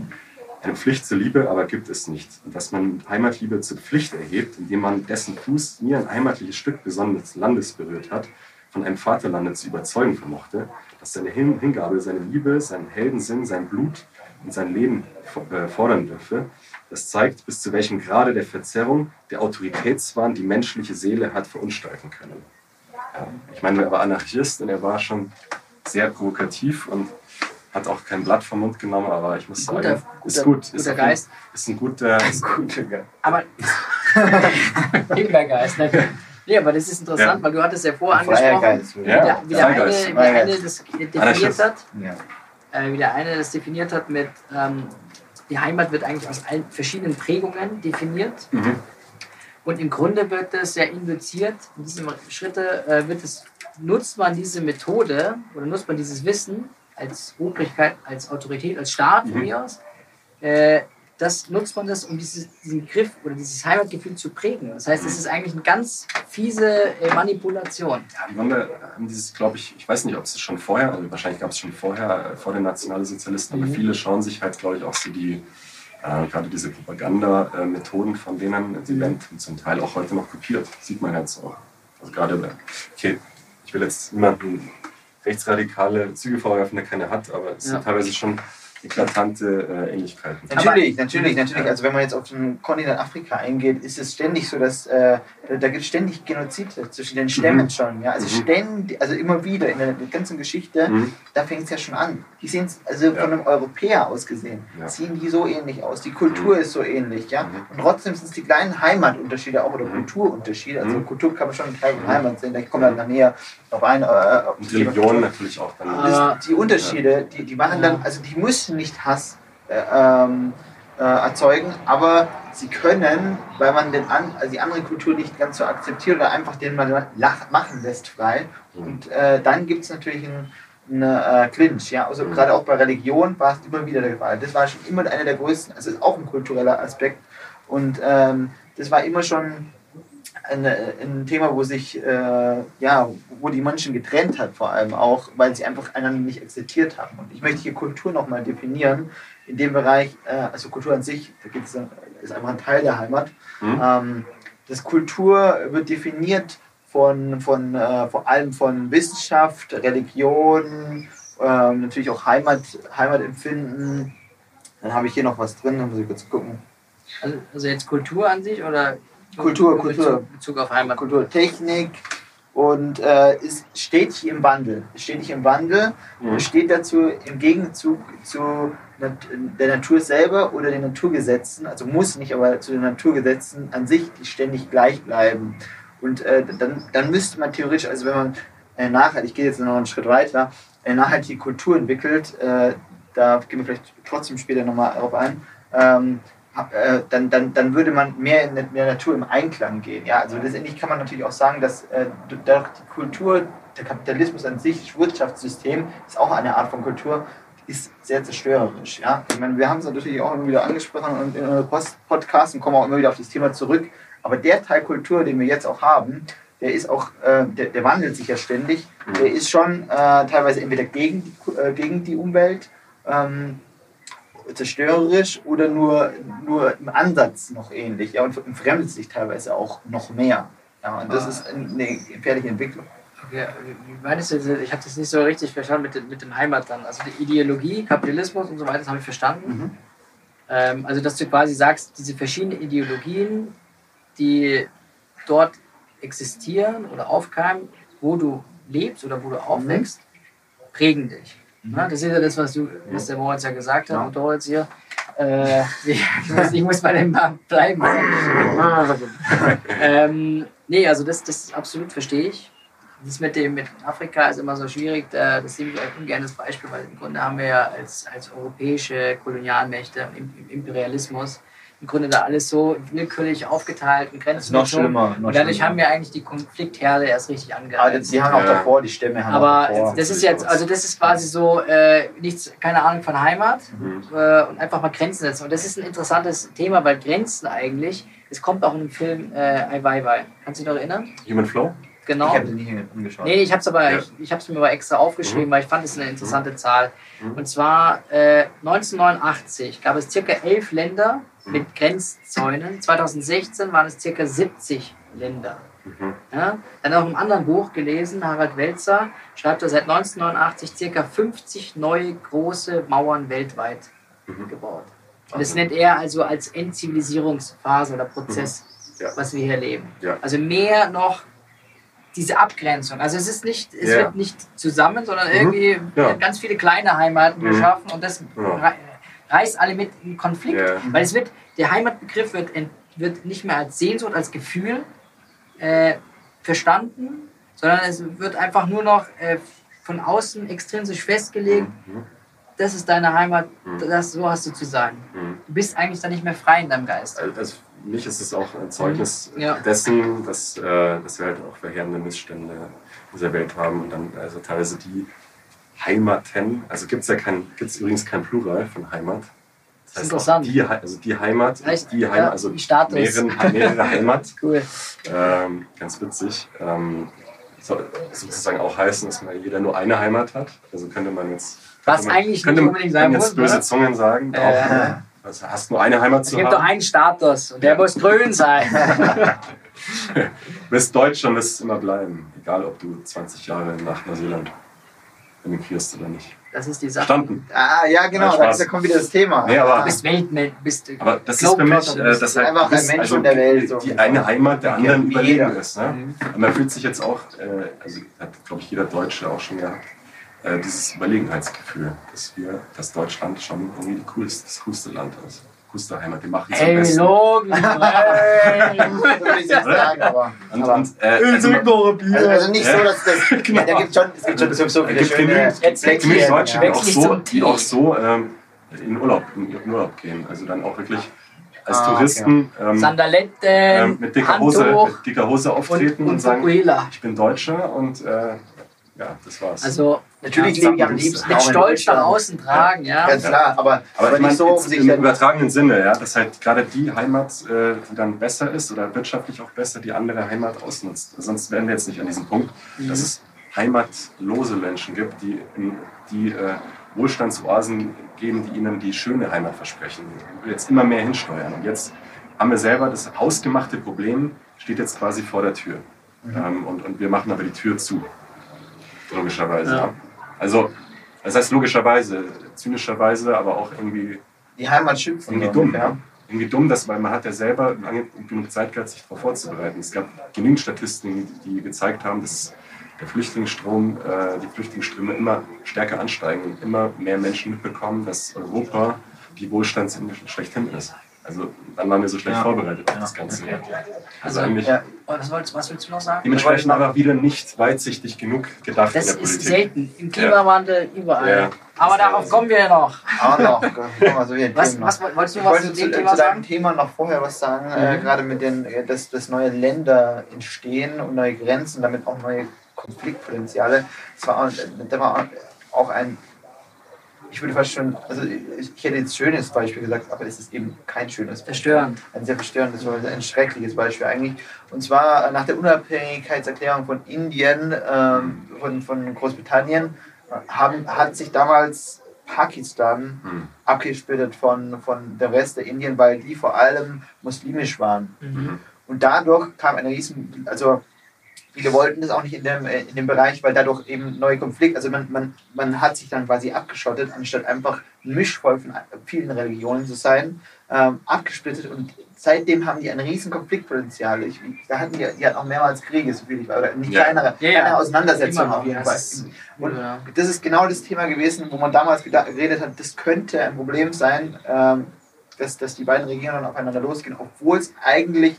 Eine Pflicht zur Liebe aber gibt es nicht. Und dass man Heimatliebe zur Pflicht erhebt, indem man dessen Fuß nie ein heimatliches Stück besonders Landes berührt hat, von einem Vaterlande zu überzeugen vermochte, dass seine Hin Hingabe, seine Liebe, sein Heldensinn, sein Blut und sein Leben äh, fordern dürfe, das zeigt, bis zu welchem Grade der Verzerrung der Autoritätswahn die menschliche Seele hat verunstalten können. Ich meine, er war Anarchist und er war schon sehr provokativ und hat auch kein Blatt vom Mund genommen, aber ich muss Guter- sagen, guter- ist gut. guter ist, Geist. ist ein guter. Gute Ge- Aber Himbeergeist, ne? Nee, aber das ist interessant, Ja. weil du hattest ja vorher angesprochen, Geist, wie Ja. der, wie der, eine, wie der eine das definiert Anarchist. hat. Ja. äh, wie der eine das definiert hat mit, ähm, die Heimat wird eigentlich aus allen verschiedenen Prägungen definiert. Mhm. Und im Grunde wird das ja induziert, in diesem Schritte äh, wird es, nutzt man diese Methode oder nutzt man dieses Wissen als Obrigkeit, als Autorität, als Staat von Mhm. mir aus, äh, das nutzt man das, um dieses, diesen Griff oder dieses Heimatgefühl zu prägen. Das heißt, es ist eigentlich eine ganz fiese äh, Manipulation. Ja, die haben, haben dieses, glaube ich, ich weiß nicht, ob es schon vorher, also wahrscheinlich gab es schon vorher, äh, vor den Nationalsozialisten, Mhm. aber viele schauen sich halt, glaube ich, auch so die, äh, gerade diese Propaganda-Methoden von denen, die Mhm. werden zum Teil auch heute noch kopiert. Sieht man jetzt auch. Also gerade, okay, ich will jetzt niemanden rechtsradikale Züge vorwerfen, der keine hat, aber es Ja. sind teilweise schon eklatante äh, Ähnlichkeiten. Natürlich, natürlich, natürlich. Also wenn man jetzt auf den Kontinent Afrika eingeht, ist es ständig so, dass äh, da gibt es ständig Genozide zwischen den Stämmen Mhm. schon. Ja? Also Mhm. ständig, also immer wieder in der ganzen Geschichte, Mhm. da fängt es ja schon an. Die sehen also von einem Europäer aus gesehen, Ja. sehen die so ähnlich aus. Die Kultur ist so ähnlich, ja. Mhm. Und trotzdem sind es die kleinen Heimatunterschiede auch oder Mhm. Kulturunterschiede. Also Mhm. Kultur kann man schon in Teil von Heimat sehen. Da kommen wir dann näher auf ein. Äh, auf Und Religion natürlich auch dann. Aber- Das, die Unterschiede, die, die machen dann, also die müssen nicht Hass äh, ähm, äh, erzeugen, aber sie können, weil man den an, also die andere Kultur nicht ganz so akzeptiert oder einfach den man lach, machen lässt frei. Mhm. Und äh, dann gibt es natürlich einen eine, äh, Clinch. Ja? Also gerade auch bei Religion war es immer wieder der Fall. Das war schon immer einer der größten, also ist auch ein kultureller Aspekt. Und ähm, das war immer schon ein, ein Thema, wo sich, äh, ja, wo die Menschen getrennt hat, vor allem auch, weil sie einfach einander nicht akzeptiert haben. Und ich möchte hier Kultur nochmal definieren. In dem Bereich, äh, also Kultur an sich, da geht es, ist einfach ein Teil der Heimat. Mhm. Ähm, das Kultur wird definiert von, von äh, vor allem von Wissenschaft, Religion, ähm, natürlich auch Heimat, Heimatempfinden. Dann habe ich hier noch was drin, da muss ich kurz gucken. Also, also jetzt Kultur an sich oder Kultur, Bezug, Kultur. Bezug auf Heimat? Kulturtechnik und äh, ist stetig im Wandel. Stetig im Wandel Mhm. und steht dazu im Gegenzug zu der Natur selber oder den Naturgesetzen, also muss nicht, aber zu den Naturgesetzen an sich, die ständig gleich bleiben. Und äh, dann, dann müsste man theoretisch, also wenn man äh, nachhaltig, ich gehe jetzt noch einen Schritt weiter, eine nachhaltige Kultur entwickelt, äh, da gehen wir vielleicht trotzdem später nochmal darauf ein, ähm, äh, dann, dann, dann würde man mehr in der Natur im Einklang gehen. Ja? Also letztendlich kann man natürlich auch sagen, dass äh, die Kultur, der Kapitalismus an sich, das Wirtschaftssystem, ist auch eine Art von Kultur, ist sehr zerstörerisch. Ja? Ich meine, wir haben es natürlich auch immer wieder angesprochen und in unseren Post- Podcasts und kommen auch immer wieder auf das Thema zurück. Aber der Teil Kultur, den wir jetzt auch haben, der ist auch, äh, der, der wandelt sich ja ständig. Der ist schon äh, teilweise entweder gegen die, äh, gegen die Umwelt, ähm, zerstörerisch oder nur, nur im Ansatz noch ähnlich. Ja, und entfremdet sich teilweise auch noch mehr. Ja, und das Ah. ist eine gefährliche Entwicklung. Okay, wie meinst du, ich habe das nicht so richtig verstanden mit, dem- mit dem Heimat dann. Also die Ideologie, Kapitalismus und so weiter, das habe ich verstanden. Mhm. Ähm, also dass du quasi sagst, diese verschiedenen Ideologien, die dort existieren oder aufkeimen, wo du lebst oder wo du aufwächst, prägen dich. Na, das ist ja das, was, du, was der Moritz ja gesagt hat, Ja. und Moritz hier. Äh, ich, muss, ich muss bei dem bleiben. ähm, nee, also das, das absolut verstehe ich. Das mit dem mit Afrika ist immer so schwierig, da- das nehme ich auch ungern das Beispiel, weil im Grunde haben wir ja als, als europäische Kolonialmächte im, im Imperialismus im Grunde da alles so willkürlich aufgeteilt und Grenzen Noch schlimmer. Noch Und dadurch schlimmer. haben wir eigentlich die Konfliktherde erst richtig Aber angeheizt. die haben auch Ja. davor, die Stämme haben auch Aber davor. das ist jetzt, also das ist quasi so äh, nichts, keine Ahnung von Heimat Mhm. äh, und einfach mal Grenzen setzen. Und das ist ein interessantes Thema, weil Grenzen eigentlich, es kommt auch in dem Film äh, Ai Weiwei. Kannst du dich noch erinnern? Human Flow? Genau. Ich habe den nicht angeschaut. Nee, ich habe es aber, Ja. ich, ich habe es mir aber extra aufgeschrieben, weil ich fand es eine interessante Zahl. Mhm. Und zwar äh, 1989 gab es circa elf Länder mit Grenzzäunen. 2016 waren es circa 70 Länder. Mhm. Ja? Dann auch im anderen Buch gelesen, Harald Welzer schreibt er seit 1989 circa 50 neue große Mauern weltweit Mhm. gebaut. Und das nennt er also als Endzivilisierungsphase oder Prozess, Ja. was wir hier leben. Ja. Also mehr noch diese Abgrenzung. Also es ist nicht, es Ja. wird nicht zusammen, sondern Mhm. irgendwie ganz viele kleine Heimaten Mhm. geschaffen und das reißt alle mit in Konflikt. Ja. Weil es wird, der Heimatbegriff wird, wird nicht mehr als Sehnsucht, als Gefühl äh, verstanden, sondern es wird einfach nur noch äh, von außen extrinsisch festgelegt, Mhm. das ist deine Heimat, Mhm. das, so hast du zu sein. Mhm. Du bist eigentlich dann nicht mehr frei in deinem Geist. Also also für mich ist es auch ein Zeugnis Mhm. Ja. dessen, dass, äh, dass wir halt auch verheerende Missstände in dieser Welt haben und dann also teilweise die Heimaten, also gibt es ja kein, gibt es übrigens kein Plural von Heimat. Das heißt interessant. Auch die, also die Heimat, Heißt, die ja, Heimat, also die Status. mehrere, Heimat. Cool. Ähm, ganz witzig. Ähm, soll sozusagen auch heißen, dass man jeder nur eine Heimat hat. Also könnte man jetzt. Was man, eigentlich könnte nicht unbedingt sein jetzt muss, böse oder? Zungen sagen. Äh. Auch, also hast nur eine Heimat Es zu gibt doch haben. einen Status und der muss grün sein. Du bist Deutsch und wirst es immer bleiben. Egal, ob du 20 Jahre nach Neuseeland emigrierst oder nicht. Das ist die Sache. Verstanden. Ah, ja, genau, Nein, Spaß. da kommt wieder das Thema. Nee, aber- Du bist Weltmensch, bist Aber das ist für mich, äh, bist. das halt Einfach ein Mensch von der Welt, so. die eine Heimat der anderen Wie überlegen jeder. ist. Ne? Aber man fühlt sich jetzt auch, äh, also hat glaube ich jeder Deutsche auch schon gehabt, äh, dieses Überlegenheitsgefühl, dass wir, dass Deutschland schon irgendwie die coolste, das coolste Land ist. Heimat, wir machen es am Hey, besten. Logan! Hey. So würde ich nicht sagen, aber. Und, aber und, äh, also, also, also nicht so, dass das. Genau. Da gibt schon, es gibt schon so, so viele gibt schöne genügend, Deutsche, die auch so, die auch so ähm, in, Urlaub, in Urlaub gehen. Also dann auch wirklich als Ah, okay. Touristen ähm, Sandaletten, ähm, mit, dicker Hose, mit dicker Hose auftreten und, und, und sagen, Fukuhila. ich bin Deutscher und äh, ja, das war's. Also Natürlich Ja, lebe ich am liebsten. mit Stolz nach außen tragen, ja. Ganz klar, aber, aber, aber nicht so, sich im übertragenen Sinne, ja, dass halt gerade die Heimat, äh, die dann besser ist oder wirtschaftlich auch besser, die andere Heimat ausnutzt. Sonst wären wir jetzt nicht an diesem Punkt, Mhm. dass es heimatlose Menschen gibt, die, in, die äh, Wohlstandsoasen geben, die ihnen die schöne Heimat versprechen. Jetzt immer mehr hinsteuern. Und jetzt haben wir selber das ausgemachte Problem, steht jetzt quasi vor der Tür. Mhm. Ähm, und, und wir machen aber die Tür zu. Logischerweise. Ja. Also, das heißt logischerweise, zynischerweise, aber auch irgendwie Die Heimat schützen. irgendwie dumm. Ja? Irgendwie dumm, dass, weil man hat ja selber lange genug Zeit gehabt, sich darauf vorzubereiten. Es gab genügend Statistiken, die gezeigt haben, dass der Flüchtlingsstrom, äh, die Flüchtlingsströme immer stärker ansteigen und immer mehr Menschen mitbekommen, dass Europa die Wohlstandsinsel schlechthin ist. Also dann waren wir so schlecht Ja. vorbereitet auf Ja. das Ganze. Okay. Also Also, eigentlich Ja. Was, wolltest, was willst du noch sagen? dementsprechend aber wieder nicht weitsichtig genug gedacht Das in der ist Politik. selten. Im Klimawandel überall. Ja. Aber darauf kommen wir ja noch. Auch noch. Guck mal, so viele Was, was wolltest du Ich was wollte zu zu, dem zu Thema deinem sagen? Thema noch vorher was sagen, äh, Mhm. gerade mit den, äh, dass, dass neue Länder entstehen und neue Grenzen, damit auch neue Konfliktpotenziale. Das war auch, da war auch ein, ich würde fast schon, also ich ich hätte jetzt schönes Beispiel gesagt, aber es ist eben kein schönes Beispiel. Verstörend. Ein sehr verstörendes, ein schreckliches Beispiel eigentlich. Und zwar äh, nach der Unabhängigkeitserklärung von Indien, ähm, von, von Großbritannien, äh, haben, hat sich damals Pakistan Hm. abgesplittet von, von der Rest der Indien, weil die vor allem muslimisch waren. Mhm. Und dadurch kam eine riesen, also viele wollten das auch nicht in dem, äh, in dem Bereich, weil dadurch eben neue Konflikte, also man, man, man hat sich dann quasi abgeschottet, anstatt einfach ein Mischvolk von vielen Religionen zu sein, ähm, abgesplittet und seitdem haben die ein riesen Konfliktpotenzial. Ich, da hatten die, die hatten auch mehrmals Kriege, so viel ich weiß, oder nicht Ja. kleinere, Ja, ja. kleinere Auseinandersetzungen auf jeden Fall. Und Ja. das ist genau das Thema gewesen, wo man damals geredet hat, das könnte ein Problem sein, ähm, dass, dass die beiden Regierungen aufeinander losgehen, obwohl es eigentlich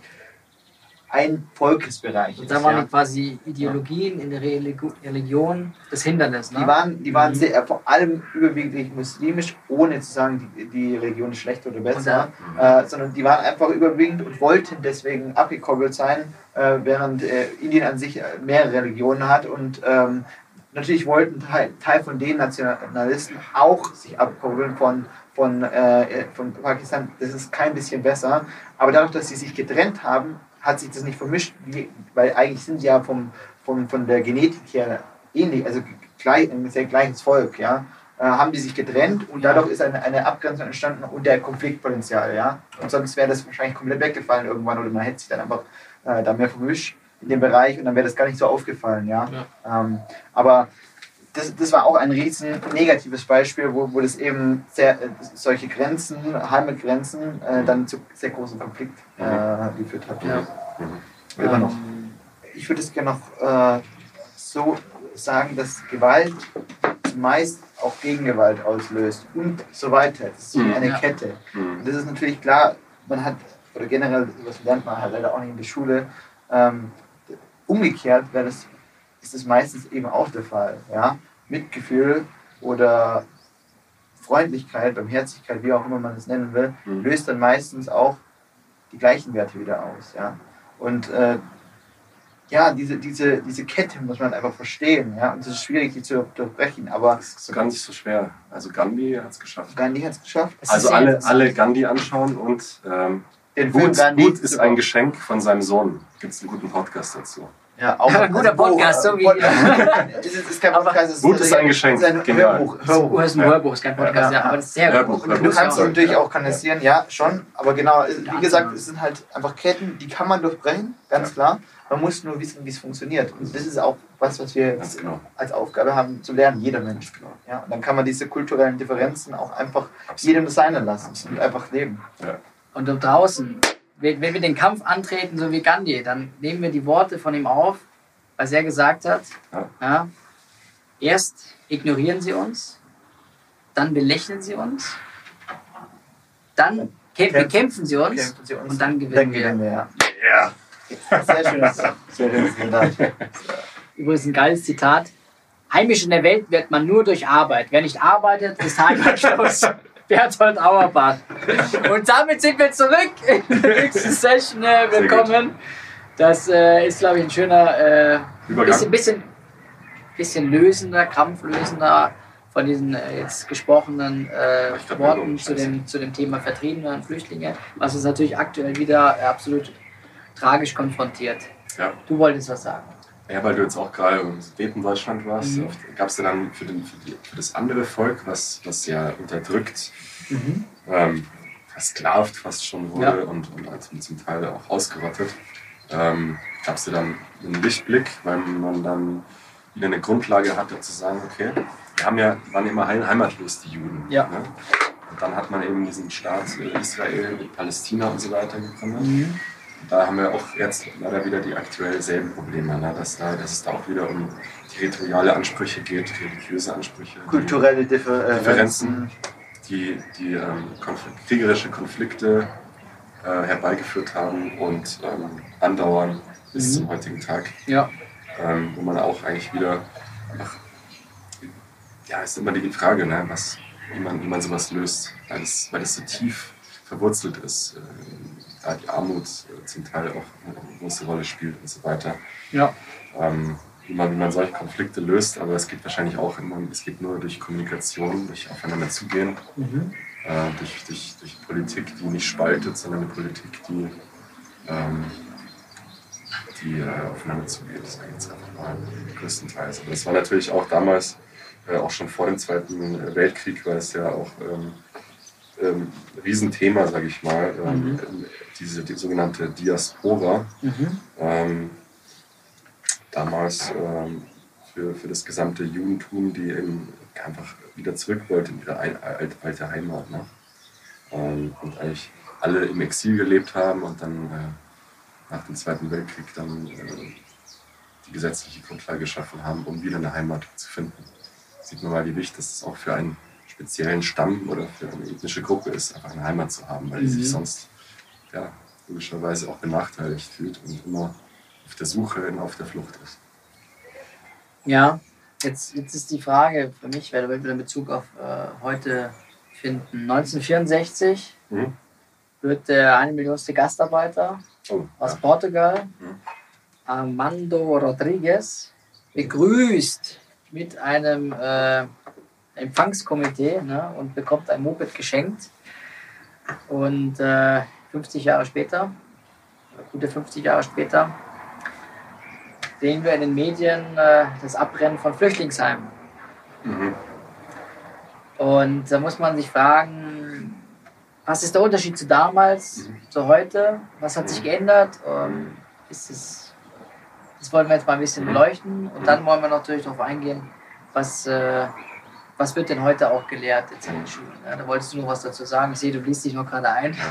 ein Volkesbereich Und da waren ja. quasi Ideologien in der Religion- das Hindernis. Ne? Die waren, die waren Mhm. sehr, vor allem überwiegend muslimisch, ohne zu sagen, die, die Religion ist schlechter oder besser, äh, sondern die waren einfach überwiegend und wollten deswegen abgekoppelt sein, äh, während äh, Indien an sich äh, mehrere Religionen hat und ähm, natürlich wollten Teil, Teil von den Nationalisten auch sich abkoppeln von, von, äh, von Pakistan. Das ist kein bisschen besser, aber dadurch, dass sie sich getrennt haben, hat sich das nicht vermischt, wie, weil eigentlich sind sie ja vom, vom, von der Genetik her ähnlich, also gleich, ein sehr gleiches Volk, ja, äh, haben die sich getrennt und dadurch ist eine, eine Abgrenzung entstanden und der Konfliktpotenzial, ja. Und sonst wäre das wahrscheinlich komplett weggefallen irgendwann oder man hätte sich dann einfach äh, da mehr vermischt in dem Bereich und dann wäre das gar nicht so aufgefallen, ja. Ähm, aber das, das war auch ein riesen negatives Beispiel, wo, wo das eben sehr, äh, solche Grenzen, Heimatgrenzen, äh, dann zu sehr großen Konflikt äh, geführt hat. Ja. Immer noch. Ähm, Ich würde es gerne noch äh, so sagen, dass Gewalt meist auch Gegengewalt auslöst und so weiter. Das ist Mhm. eine Ja. Kette. Mhm. Und das ist natürlich klar, man hat, oder generell, das lernt man halt leider auch nicht in der Schule, ähm, umgekehrt wäre das, ist das meistens eben auch der Fall. Ja? Mitgefühl oder Freundlichkeit, Barmherzigkeit, wie auch immer man es nennen will, Mhm. löst dann meistens auch die gleichen Werte wieder aus. Ja? Und äh, ja, diese, diese, diese Kette muss man einfach verstehen. Ja? Und es ist schwierig, die zu durchbrechen. Aber Das ist gar nicht so schwer. Also Gandhi hat es geschafft. Gandhi hat es geschafft. Das Also alle, alle Gandhi anschauen und ähm, Den Gandhi gut ist ein Geschenk von seinem Sohn. Gibt es einen guten Podcast dazu. Ja, auch Ein guter Podcast, so wie- es ist, ist kein Podcast, es ist, gut ist ein Geschenk, es ist ein genial. Hörbuch. Oh, Hörbuch. ist ein. Hörbuch, ist kein Podcast, ja, Ja. aber das ist sehr Hörbuch, gut. Hörbuch. Du kannst natürlich auch kanalisieren, ja, schon. Aber genau, wie gesagt, genau. es sind halt einfach Ketten, die kann man durchbrechen, ganz Ja. klar. Man muss nur wissen, wie es funktioniert. Und das ist auch was, was wir genau. als Aufgabe haben, zu lernen, jeder Mensch. Genau. Ja, und dann kann man diese kulturellen Differenzen auch einfach Absolut. jedem das seine lassen Absolut. und einfach leben. Ja. Und dort draußen, wenn wir den Kampf antreten, so wie Gandhi, dann nehmen wir die Worte von ihm auf, was er gesagt hat. Ja. Ja. Erst ignorieren sie uns, dann belächeln sie uns, dann kämp Kämpfen- bekämpfen sie uns Kämpfen sie uns, und dann gewinnen Dann wir. gewinnen wir, ja. Ja. Sehr schönes, sehr schönes Zitat. Übrigens ein geiles Zitat. Heimisch in der Welt wird man nur durch Arbeit. Wer nicht arbeitet, ist heimatlos. Berthold Auerbach. Und damit sind wir zurück in der nächsten Session. Äh, willkommen. Das äh, ist, glaube ich, ein schöner, äh, bisschen, bisschen, bisschen lösender, krampflösender von diesen äh, jetzt gesprochenen äh, glaub, Worten zu dem, zu dem Thema Vertriebene und Flüchtlinge, was uns natürlich aktuell wieder äh, absolut tragisch konfrontiert. Ja. Du wolltest was sagen. Ja, weil du jetzt auch gerade im Sudetendeutschland warst, Mhm. gab es ja dann für, den, für, die, für das andere Volk, was, was ja unterdrückt, Mhm. ähm, versklavt fast schon wurde Ja. und, und als- zum Teil auch ausgerottet, ähm, gab es ja dann einen Lichtblick, weil man dann wieder eine Grundlage hatte zu sagen, okay, wir haben ja, waren immer heim- heimatlos, die Juden. Ja. Ne? Und dann hat man eben diesen Staat äh, Israel mit Palästina und so weiter gegründet. Mhm. Da haben wir auch jetzt leider wieder die aktuell selben Probleme, ne? dass, da, dass es da auch wieder um territoriale Ansprüche geht, religiöse Ansprüche. Kulturelle Differ äh, Differenzen. die, die ähm, Konflikt, kriegerische Konflikte äh, herbeigeführt haben und ähm, andauern bis Mhm. zum heutigen Tag, Ja. ähm, wo man auch eigentlich wieder einfach, ja, ist immer die Frage, ne, was, wie, man, wie man sowas löst, weil es so tief verwurzelt ist, äh, da die Armut äh, zum Teil auch eine große Rolle spielt und so weiter. Ja. Ähm, wie, man, wie man solche Konflikte löst, aber es geht wahrscheinlich auch immer, es geht nur durch Kommunikation, durch aufeinander zugehen Mhm. äh, durch, durch, durch Politik, die nicht spaltet, sondern eine Politik, die, ähm, die äh, aufeinander zugeht. Das geht jetzt einfach mal größtenteils. Aber das war natürlich auch damals, äh, auch schon vor dem Zweiten Weltkrieg, war es ja auch ähm, ähm, ein Riesenthema, sage ich mal, ähm, Mhm. Diese die sogenannte Diaspora. Mhm. Ähm, damals ähm, für, für das gesamte Judentum, die eben einfach wieder zurück wollte in ihre alte, alte Heimat. Ne? Ähm, und eigentlich alle im Exil gelebt haben und dann äh, nach dem Zweiten Weltkrieg dann äh, die gesetzliche Grundlage geschaffen haben, um wieder eine Heimat zu finden. Sieht man mal, wie wichtig es auch für einen speziellen Stamm oder für eine ethnische Gruppe ist, einfach eine Heimat zu haben, weil die Mhm. sich sonst ja, logischerweise auch benachteiligt fühlt und immer auf der Suche und auf der Flucht ist. Ja, jetzt, jetzt ist die Frage für mich, wer will wieder Bezug auf äh, heute finden. 1964 Mhm. wird der eine Millionste Gastarbeiter Oh, aus ja. Portugal, Mhm. Armando Rodriguez, begrüßt mit einem äh, Empfangskomitee ne, und bekommt ein Moped geschenkt. Und äh, 50 Jahre später, gute 50 Jahre später, sehen wir in den Medien äh, das Abbrennen von Flüchtlingsheimen. Mhm. Und da muss man sich fragen, was ist der Unterschied zu damals, Mhm. zu heute? Was hat sich Mhm. geändert? Ähm, ist es, das wollen wir jetzt mal ein bisschen Mhm. beleuchten. Und Mhm. dann wollen wir natürlich darauf eingehen, was, äh, was wird denn heute auch gelehrt jetzt in den Schulen? Ja, da wolltest du noch was dazu sagen. Ich sehe, du liest dich noch gerade ein.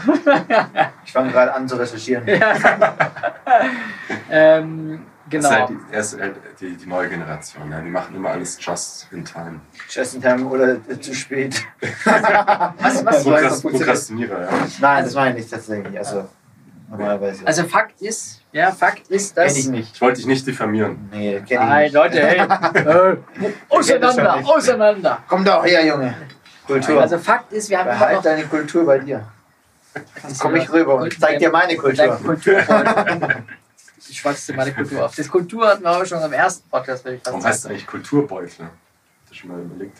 Ich fange gerade an zu recherchieren. ähm, Das genau. ist halt die, erste, äh, die, die neue Generation. Ja. Die machen immer alles just in time. Just in time oder äh, zu spät. Was, was, Prokrast. Prokrastinierer, ja. Nein, das meine ich nicht tatsächlich. Also normalerweise. also Fakt ist, ja, Fakt ist, dass... kenn ich nicht. Ich wollte dich nicht diffamieren. Nee, kenn ich Nein, nicht. Leute, hey. äh, auseinander, auseinander. Komm doch her, Junge. Kultur. Also Fakt ist, wir haben Behalt noch deine Kultur bei dir. Dann komm ich rüber und zeig dir meine Kultur. Kulturbeutel. ich schwatzte meine Kultur auf. Das Kultur hatten wir auch schon im ersten Podcast, ich Warum heißt es eigentlich Kulturbeutel? Hast du schon mal überlegt?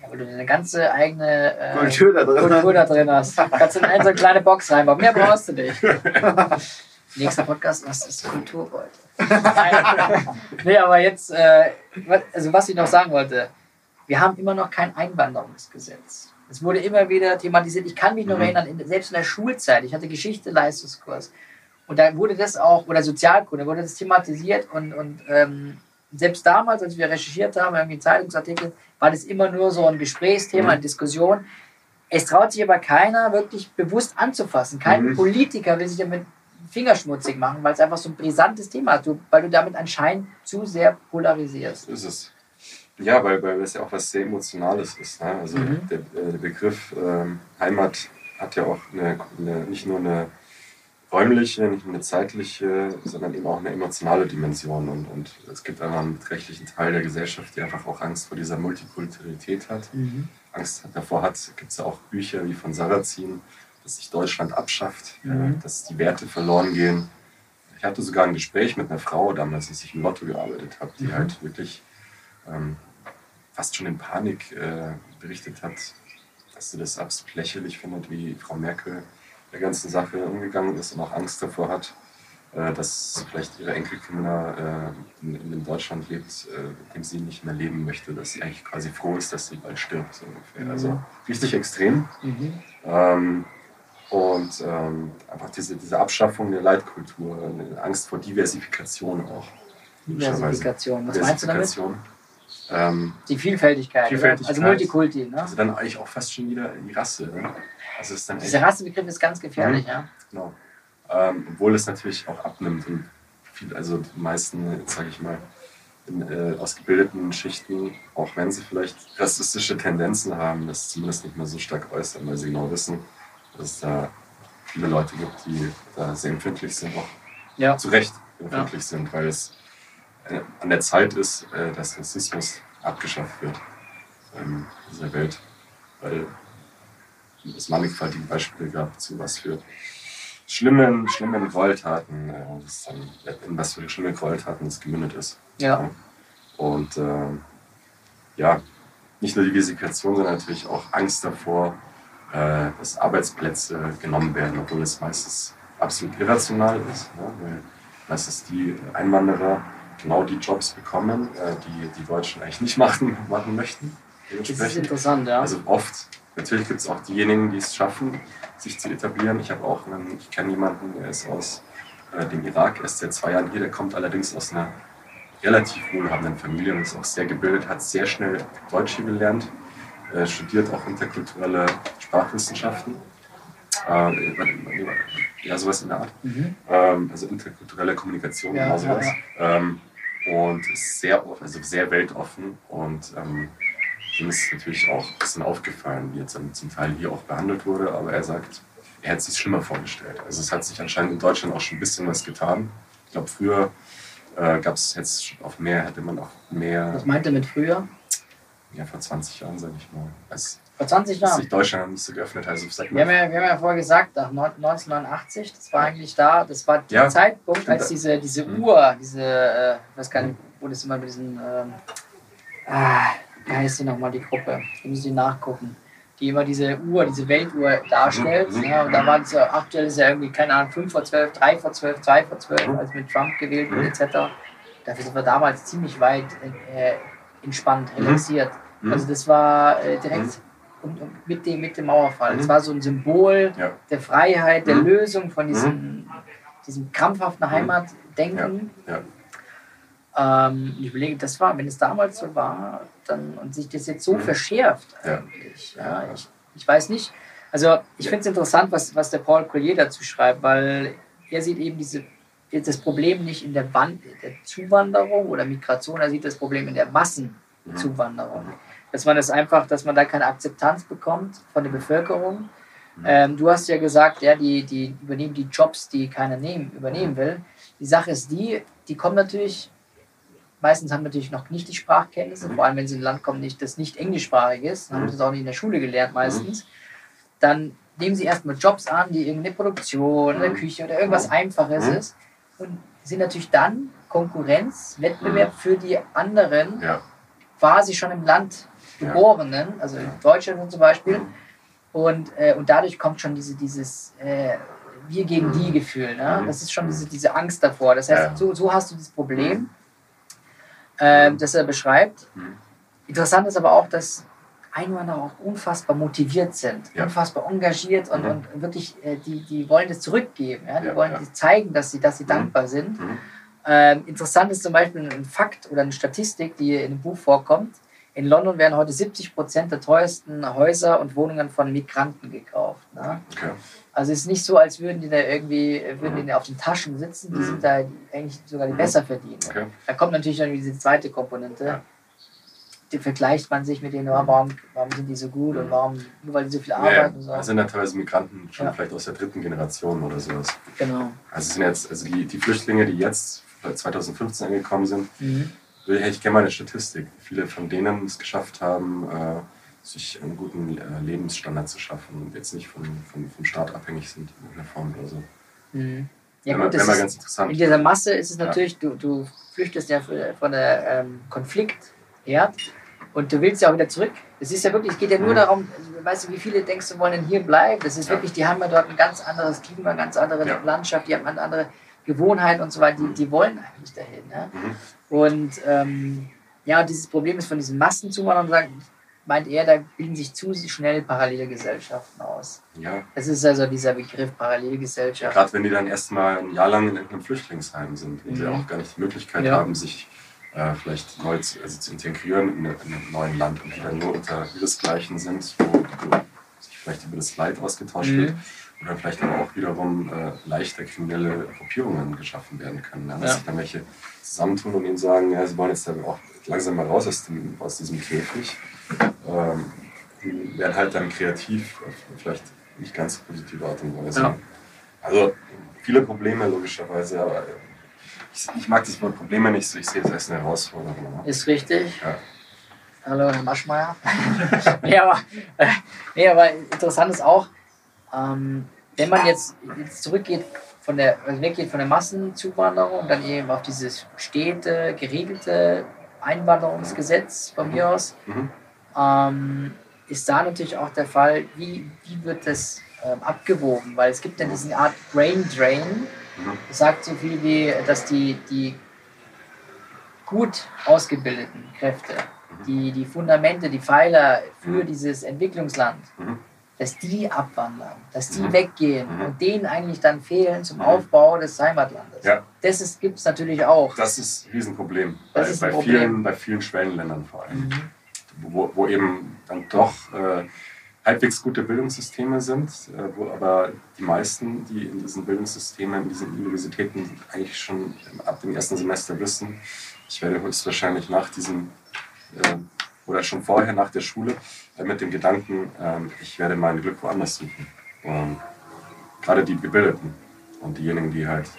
Ja, weil du eine ganze eigene äh, Kultur da drin. Kultur da drin hast. Kannst du in eine so eine kleine Box reinbauen. Mehr brauchst du nicht. Nächster Podcast, was ist Kulturbeutel? Nein. nee, aber jetzt, äh, also was ich noch sagen wollte, wir haben immer noch kein Einwanderungsgesetz. Es wurde immer wieder thematisiert. Ich kann mich noch Mhm. erinnern, in, selbst in der Schulzeit, ich hatte Geschichte-Leistungskurs und da wurde das auch, oder Sozialkunde, wurde das thematisiert und, und ähm, selbst damals, als wir recherchiert haben, irgendwie in Zeitungsartikeln, war das immer nur so ein Gesprächsthema, Mhm. eine Diskussion. Es traut sich aber keiner wirklich bewusst anzufassen. Kein Mhm. Politiker will sich damit fingerschmutzig machen, weil es einfach so ein brisantes Thema ist, weil du damit anscheinend zu sehr polarisierst. Ist es. Ja, weil, weil es ja auch was sehr Emotionales ist. Ne? Also Mhm. der, äh, der Begriff ähm, Heimat hat ja auch eine, eine, nicht nur eine räumliche, nicht nur eine zeitliche, sondern eben auch eine emotionale Dimension. Und, und es gibt einfach einen beträchtlichen Teil der Gesellschaft, die einfach auch Angst vor dieser Multikulturalität hat. Angst davor hat, gibt es ja auch Bücher wie von Sarrazin, dass sich Deutschland abschafft, Mhm. dass die Werte verloren gehen. Ich hatte sogar ein Gespräch mit einer Frau damals, als ich im Lotto gearbeitet habe, die Mhm. halt wirklich ähm, fast schon in Panik äh, berichtet hat, dass sie das absolut lächerlich findet, wie Frau Merkel der ganzen Sache umgegangen ist und auch Angst davor hat, äh, dass vielleicht ihre Enkelkinder äh, in, in Deutschland lebt, äh, mit dem sie nicht mehr leben möchte, dass sie eigentlich quasi froh ist, dass sie bald stirbt. So ungefähr. Mhm. Also richtig extrem. Mhm. Ähm, und ähm, einfach diese, diese Abschaffung der Leitkultur, eine Angst vor Diversifikation auch. Diversifikation. Was meinst du damit? Diversifikation. Ähm, Die Vielfältigkeit. Vielfältigkeit. Also Multikulti. Ne? also dann eigentlich auch fast schon wieder die Rasse. Ne? Also ist dann echt, Dieser Rassebegriff ist ganz gefährlich. Ja? genau. ähm, obwohl es natürlich auch abnimmt und viel, also die meisten, sage ich mal, in äh, ausgebildeten Schichten, auch wenn sie vielleicht rassistische Tendenzen haben, das zumindest nicht mehr so stark äußern, weil sie genau wissen, dass es da viele Leute gibt, die da sehr empfindlich sind, auch Ja. zu Recht empfindlich sind, weil es äh, an der Zeit ist, äh, dass Rassismus abgeschafft wird in dieser Welt, weil es mannigfaltige Beispiele gab zu was für schlimmen, schlimmen Gräueltaten, äh, das dann, in was für schlimme Gräueltaten es gemündet ist. Ja. Und ähm, ja, nicht nur die Diversifikation, sondern natürlich auch Angst davor, äh, dass Arbeitsplätze genommen werden, obwohl es meistens absolut irrational ist, ne? weil meistens die Einwanderer genau die Jobs bekommen, äh, die die Deutschen eigentlich nicht machen, machen möchten. Das ist interessant, ja. Also oft, natürlich gibt es auch diejenigen, die es schaffen, sich zu etablieren. Ich habe auch einen, ich kenne jemanden, der ist aus äh, dem Irak, er ist seit zwei Jahren hier, der kommt allerdings aus einer relativ wohlhabenden Familie und ist auch sehr gebildet, hat sehr schnell Deutsch gelernt, äh, studiert auch interkulturelle Sprachwissenschaften. Äh, ja, sowas in der Art. Mhm. Ähm, also interkulturelle Kommunikation, Ja, genau sowas. ja, Ähm, und ist sehr, offen- also sehr weltoffen und ähm, ihm ist natürlich auch ein bisschen aufgefallen, wie jetzt zum Teil hier auch behandelt wurde, aber er sagt, er hätte es sich schlimmer vorgestellt. Also es hat sich anscheinend in Deutschland auch schon ein bisschen was getan. Ich glaube, früher äh, gab es jetzt auf mehr, hätte man auch mehr, Was meint er mit früher? Ja vor 20 Jahren, sage ich mal, als, Vor 20 als Jahren. sich Deutschland noch nicht so geöffnet hat. Also, sag Wir haben, ja, wir haben ja vorher gesagt, nach neun- 1989, das war eigentlich da, das war der Ja, Zeitpunkt, als diese, diese Mhm. Uhr, diese, äh, ich weiß gar nicht, wo das immer mit diesen, ähm, ah, wie heißt die nochmal, die Gruppe? Ich muss die nachgucken. Die immer diese Uhr, diese Weltuhr darstellt. Mhm. Ja, und da war es ja, aktuell ist ja irgendwie, keine Ahnung, 5 vor 12, 3 vor 12, 2 vor 12, Mhm. als mit Trump gewählt wurde, Mhm. etc. Dafür sind wir damals ziemlich weit äh, entspannt, Mhm. relaxiert. Mhm. Also das war äh, direkt um, um, mit, dem, mit dem Mauerfall. Das Mhm. war so ein Symbol ja. der Freiheit, der Mhm. Lösung von diesem, diesem krampfhaften Heimatdenken. Ja. Ähm, ich überlege, das war, wenn es damals so war, dann und sich das jetzt so Mhm. verschärft Ja. eigentlich. Ja, ich, ich weiß nicht. Also ich finde es interessant, was, was der Paul Collier dazu schreibt, weil er sieht eben diese, das Problem nicht in der, Wand, der Zuwanderung oder Migration, er sieht das Problem in der Massenzuwanderung. Dass man das einfach, dass man da keine Akzeptanz bekommt von der Bevölkerung. Ähm, du hast ja gesagt, ja, die, die übernehmen die Jobs, die keiner nehmen, übernehmen will. Die Sache ist die, die kommen natürlich, meistens haben natürlich noch nicht die Sprachkenntnisse, vor allem wenn sie in ein Land kommen, nicht, das nicht englischsprachig ist, haben Mhm. das auch nicht in der Schule gelernt meistens. Dann nehmen sie erstmal Jobs an, die irgendeine Produktion oder Mhm. Küche oder irgendwas Mhm. Einfaches Mhm. ist. und sind natürlich dann Konkurrenz, Wettbewerb für die anderen Ja. quasi schon im Land. Geborenen, also in Deutschland zum Beispiel. Mhm. Und, äh, und dadurch kommt schon diese, dieses äh, Wir gegen die Gefühl. Ne? Mhm. Das ist schon diese, diese Angst davor. Das heißt, so, so hast du das Problem, ähm, das er beschreibt. Mhm. Interessant ist aber auch, dass Einwanderer auch unfassbar motiviert sind, Ja. unfassbar engagiert und, Mhm. und wirklich, äh, die, die wollen das zurückgeben. Ja? Die Ja, wollen ja. zeigen, dass sie, dass sie Mhm. dankbar sind. Mhm. Ähm, interessant ist zum Beispiel ein Fakt oder eine Statistik, die in dem Buch vorkommt. In London werden heute 70 Prozent der teuersten Häuser und Wohnungen von Migranten gekauft. Ne? Okay. Also es ist nicht so, als würden die da irgendwie würden die auf den Taschen sitzen. Die Mhm. sind da eigentlich sogar die Mhm. besser verdienen. Okay. Da kommt natürlich dann diese zweite Komponente. Ja. Die vergleicht man sich mit denen, oh, warum, warum sind die so gut und warum, nur weil die so viel Ja, ja. arbeiten und so. Das sind ja teilweise Migranten schon Ja. vielleicht aus der dritten Generation oder sowas. Genau. Also es sind jetzt, also die, die Flüchtlinge, die jetzt 2015 angekommen sind, Mhm. Hätte ich gerne mal eine Statistik. wie Viele von denen es geschafft haben, äh, sich einen guten äh, Lebensstandard zu schaffen und jetzt nicht von, von, vom Staat abhängig sind in irgendeiner Form oder so. Mhm. Ja, gut, das ganz interessant. In dieser Masse ist es Ja. natürlich, du, du flüchtest ja von der ähm, Konfliktherd und du willst ja auch wieder zurück. Es ist ja wirklich, es geht ja nur Mhm. darum, also, weißt du, wie viele denkst du wollen denn hier bleiben? Das ist Ja. wirklich, die haben ja dort ein ganz anderes Klima, ganz andere Ja. Landschaft, die haben eine andere Gewohnheiten und so weiter, die, die wollen eigentlich dahin. Ne? Mhm. Und ähm, ja, und dieses Problem ist von diesen Massenzuwanderern, sagen, meint er, da bilden sich zu schnell Parallelgesellschaften aus. Ja, Das ist also dieser Begriff Parallelgesellschaft. gerade wenn die dann erstmal ein Jahr lang in irgendeinem Flüchtlingsheim sind und sie Mhm. auch gar nicht die Möglichkeit Ja. haben, sich äh, vielleicht neu zu, also zu integrieren in, in einem neuen Land und die dann nur unter ihresgleichen sind, wo, wo sich vielleicht über das Leid ausgetauscht Mhm. wird dann vielleicht aber auch wiederum äh, leichter kriminelle Gruppierungen geschaffen werden können. Ja? Dass Ja. sich dann welche zusammentun und ihnen sagen, ja, sie wollen jetzt auch langsam mal raus aus, dem, aus diesem Käfig. Ähm, die werden halt dann kreativ, vielleicht nicht ganz so positive Art und Weise. Ja. Also viele Probleme logischerweise, aber ich, ich mag das Wort Probleme nicht so, ich sehe es als eine Herausforderung. ne? Ist richtig. Ja. Hallo, Herr Maschmeyer. nee, aber, äh, nee, aber interessant ist auch, ähm, wenn man jetzt, jetzt zurückgeht von der, also weggeht von der Massenzuwanderung und dann eben auf dieses stete, geregelte Einwanderungsgesetz von mir aus, Mhm. ähm, ist da natürlich auch der Fall, wie, wie wird das ähm, abgewogen? Weil es gibt ja diese Art Brain Drain, Mhm. das sagt so viel wie, dass die, die gut ausgebildeten Kräfte, die, die Fundamente, die Pfeiler für Mhm. dieses Entwicklungsland, Mhm. Dass die abwandern, dass die Mhm. weggehen Mhm. und denen eigentlich dann fehlen zum. Aufbau des Heimatlandes. Ja. Das gibt es natürlich auch. Das ist ein Riesenproblem. Das bei, ist ein bei, Problem. Vielen, bei vielen Schwellenländern vor allem. Mhm. Wo, wo eben dann doch äh, halbwegs gute Bildungssysteme sind, äh, wo aber die meisten, die in diesen Bildungssystemen, in diesen Universitäten eigentlich schon ab dem ersten Semester wissen, ich werde höchstwahrscheinlich nach diesem äh, oder schon vorher nach der Schule mit dem Gedanken, ähm, ich werde mein Glück woanders suchen. Gerade die Gebildeten und diejenigen, die halt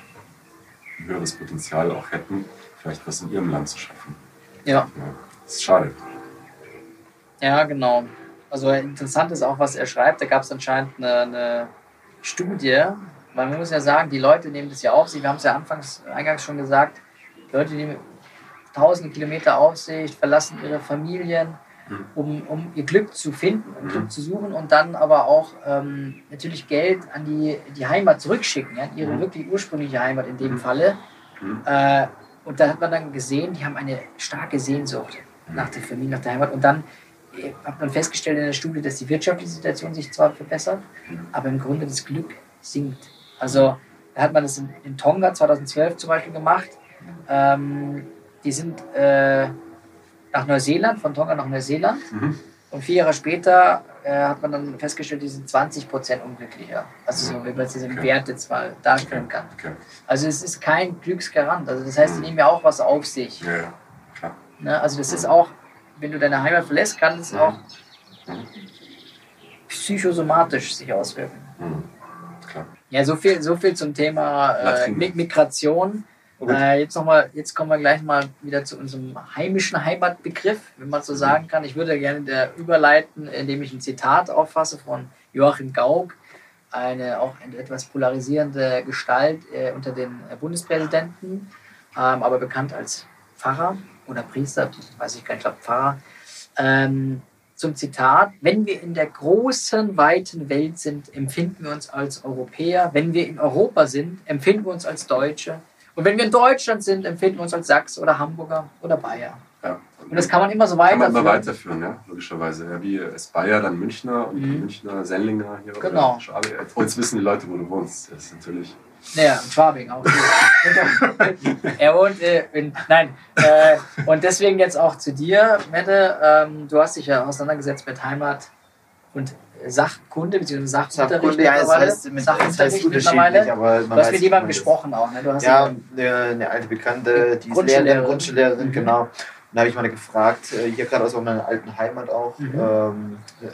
ein höheres Potenzial auch hätten, vielleicht was in ihrem Land zu schaffen. Ja. Ja, das ist schade. Ja, genau. Also interessant ist auch, was er schreibt. Da gab es anscheinend eine, eine Studie, weil man muss ja sagen, die Leute nehmen das ja auf sich. Wir haben es ja anfangs, eingangs schon gesagt, Leute nehmen tausende Kilometer auf sich, verlassen ihre Familien. Um, um ihr Glück zu finden, um Mhm. Glück zu suchen und dann aber auch ähm, natürlich Geld an die, die Heimat zurückschicken, ja, ihre Mhm. wirklich ursprüngliche Heimat in dem Mhm. Falle. Mhm. Äh, und da hat man dann gesehen, die haben eine starke Sehnsucht nach der Familie, nach der Heimat. Und dann äh, hat man festgestellt in der Studie, dass die wirtschaftliche Situation sich zwar verbessert, Mhm. aber im Grunde das Glück sinkt. Also da hat man das in, in Tonga 2012 zum Beispiel gemacht. Ähm, die sind äh, nach Neuseeland, von Tonga nach Neuseeland. Mhm. Und vier Jahre später äh, hat man dann festgestellt, die sind 20 Prozent unglücklicher. Also so, wie man es jetzt im Okay. Wert jetzt mal darstellen kann. Okay. Also es ist kein Glücksgarant. Also das heißt, die Mhm. nehmen ja auch was auf sich. Ja, ja, klar. Ne? Also das ist auch, wenn du deine Heimat verlässt, kann es Mhm. auch Mhm. psychosomatisch sich auswirken. Mhm. Ja, so viel, so viel zum Thema äh, Migration. Äh, jetzt, noch mal, jetzt kommen wir gleich mal wieder zu unserem heimischen Heimatbegriff, wenn man so sagen kann. Ich würde gerne der überleiten, indem ich ein Zitat auffasse von Joachim Gauck. eine auch eine etwas polarisierende Gestalt äh, unter den Bundespräsidenten, ähm, aber bekannt als Pfarrer oder Priester, weiß ich gar nicht, ich glaube Pfarrer. Ähm, zum Zitat, wenn wir in der großen, weiten Welt sind, empfinden wir uns als Europäer. Wenn wir in Europa sind, empfinden wir uns als Deutsche. Und wenn wir in Deutschland sind, empfinden wir uns als Sachs oder Hamburger oder Bayer. Ja. Und das kann man immer so Kann man immer weiterführen. weiterführen, ja, logischerweise. Ja, wie ist Bayer, dann Münchner und Mhm. Münchner, Sendlinger hier. oder Genau. Schwabe. Jetzt wissen die Leute, wo du wohnst. Das ist natürlich. Ja, in Schwabing auch. er wohnt äh, in. Nein. Äh, und deswegen jetzt auch zu dir, Mette. Ähm, du hast dich ja auseinandergesetzt mit Heimat und Sachkunde, beziehungsweise Sachunterricht Sachkunde, ja, das heißt, mit, das heißt Sachunterricht mittlerweile. aber man Du hast mit jemandem gesprochen auch, ne? Du hast Ja, eine, eine alte Bekannte, die ist. Lehrerin, Grundschullehrerin, Mhm. genau. Und da habe ich mal gefragt, äh, hier gerade aus meiner alten Heimat auch, Mhm. ähm, äh,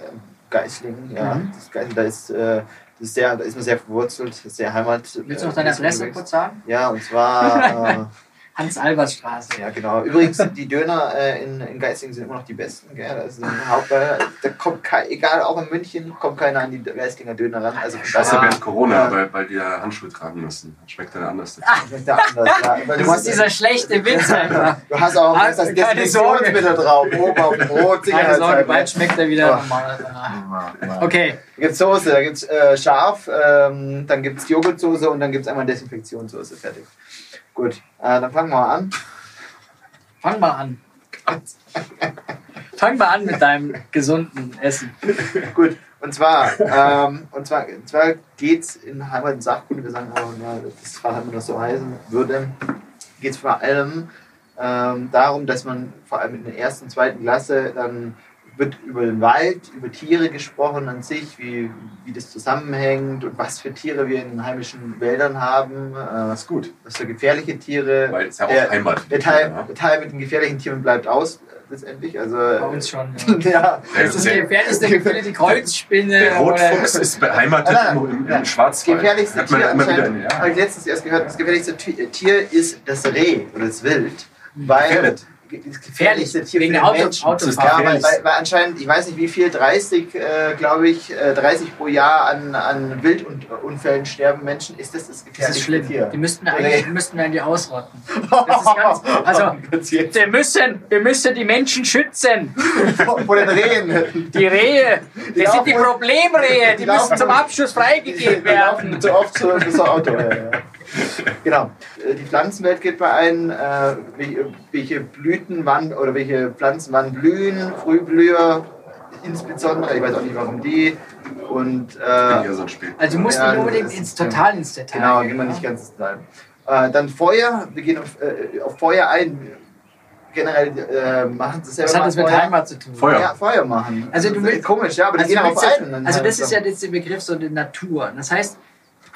Geislingen, ja. Mhm. Das Geislingen, da ist, äh, das ist sehr, da ist man sehr verwurzelt, das ist sehr Heimat. Willst du noch äh, deine ist Adresse kurz sagen? Ja, und zwar, Hans-Albert-Straße. äh, ja genau. Übrigens, die Döner äh, in, in Geislingen sind immer noch die besten, gell? Das ist ein Haupt, da kommt kein, egal, auch in München, kommt keiner an die Geislinger Döner ran. Also Das ist ja daher während Corona, Ja. weil, weil die ja Handschuhe tragen müssen. Schmeckt dann anders. Ah, schmeckt der anders, ja. Weil du Das hast- ist dieser schlechte Witz einfach. Du hast auch Ah, das Desinfektionsmittel drauf, oben auf dem Brot, Keine Sorge, bald schmeckt er wieder Oh. normal. Ja. Okay. Da gibt es Soße, da gibt es äh, scharf, ähm, dann gibt es Joghurtsoße und dann gibt es einmal Desinfektionssoße. Fertig. Gut, äh, dann fangen wir mal an. Fang mal an. Fang mal an mit deinem gesunden Essen. Gut, und zwar, ähm, und zwar, und zwar geht es in Heimat- und Sachkunde, wir sagen aber, na, das Fach immer noch so heißen würde, geht es vor allem ähm, darum, dass man vor allem in der ersten und zweiten Klasse dann wird über den Wald, über Tiere gesprochen an sich, wie, wie das zusammenhängt und was für Tiere wir in den heimischen Wäldern haben, äh, Das ist gut. was für gefährliche Tiere. Weil es ja auch Der- Heimat. Der Teil, Ja. der Teil mit den gefährlichen Tieren bleibt aus, letztendlich. Also, Bei uns schon. Ja. ja. Der, Das ist der, die gefährlichste Gefühle, die Kreuzspinne. der Rotfuchs ist beheimatet Ah, im, im, Schwarzwald. gefährlichste Hat man Tier ja immer wieder anscheinend, in, ja. habe ich letztens erst gehört, das gefährlichste Ti- Tier ist das Reh oder das Wild. Weil Gefährdet. Das gefährlichste Tier Wegen für den Auto, Menschen. Ist Ja, weil, weil, weil anscheinend, ich weiß nicht wie viel, 30, äh, glaube ich, äh, 30 pro Jahr an, an Wildunfällen sterben Menschen, ist das das Das ist gefährlichste schlimm. Tier. Die müssten wir eigentlich müssten wir eigentlich ausrotten. Das ist ganz, also, wir müssen, wir müssen die Menschen schützen. Vor den Rehen. Die Rehe, das sind die Problemrehe, die die müssen zum Abschluss freigegeben Die laufen werden. zu oft zu, zu Auto. Ja, ja. Genau. Äh, Die Pflanzenwelt geht bei ein, äh, welche, Blüten wann oder welche Pflanzen wann blühen, Frühblüher insbesondere, ich weiß auch nicht warum die. Und äh. Also du musst Ja, nicht unbedingt ins total ins Detail. genau, gehen, wir nicht ganz ins Detail. Äh, dann Feuer, wir gehen auf, äh, auf Feuer ein. Generell äh, machen sie selber Was hat mal das mit Feuer. Heimat zu tun? Feuer. Ja, Feuer machen. Also du Das ist willst- komisch, ja, aber die Also, gehen du darauf willst ein. ja, also das ist ja jetzt der Begriff so die Natur. Das heißt,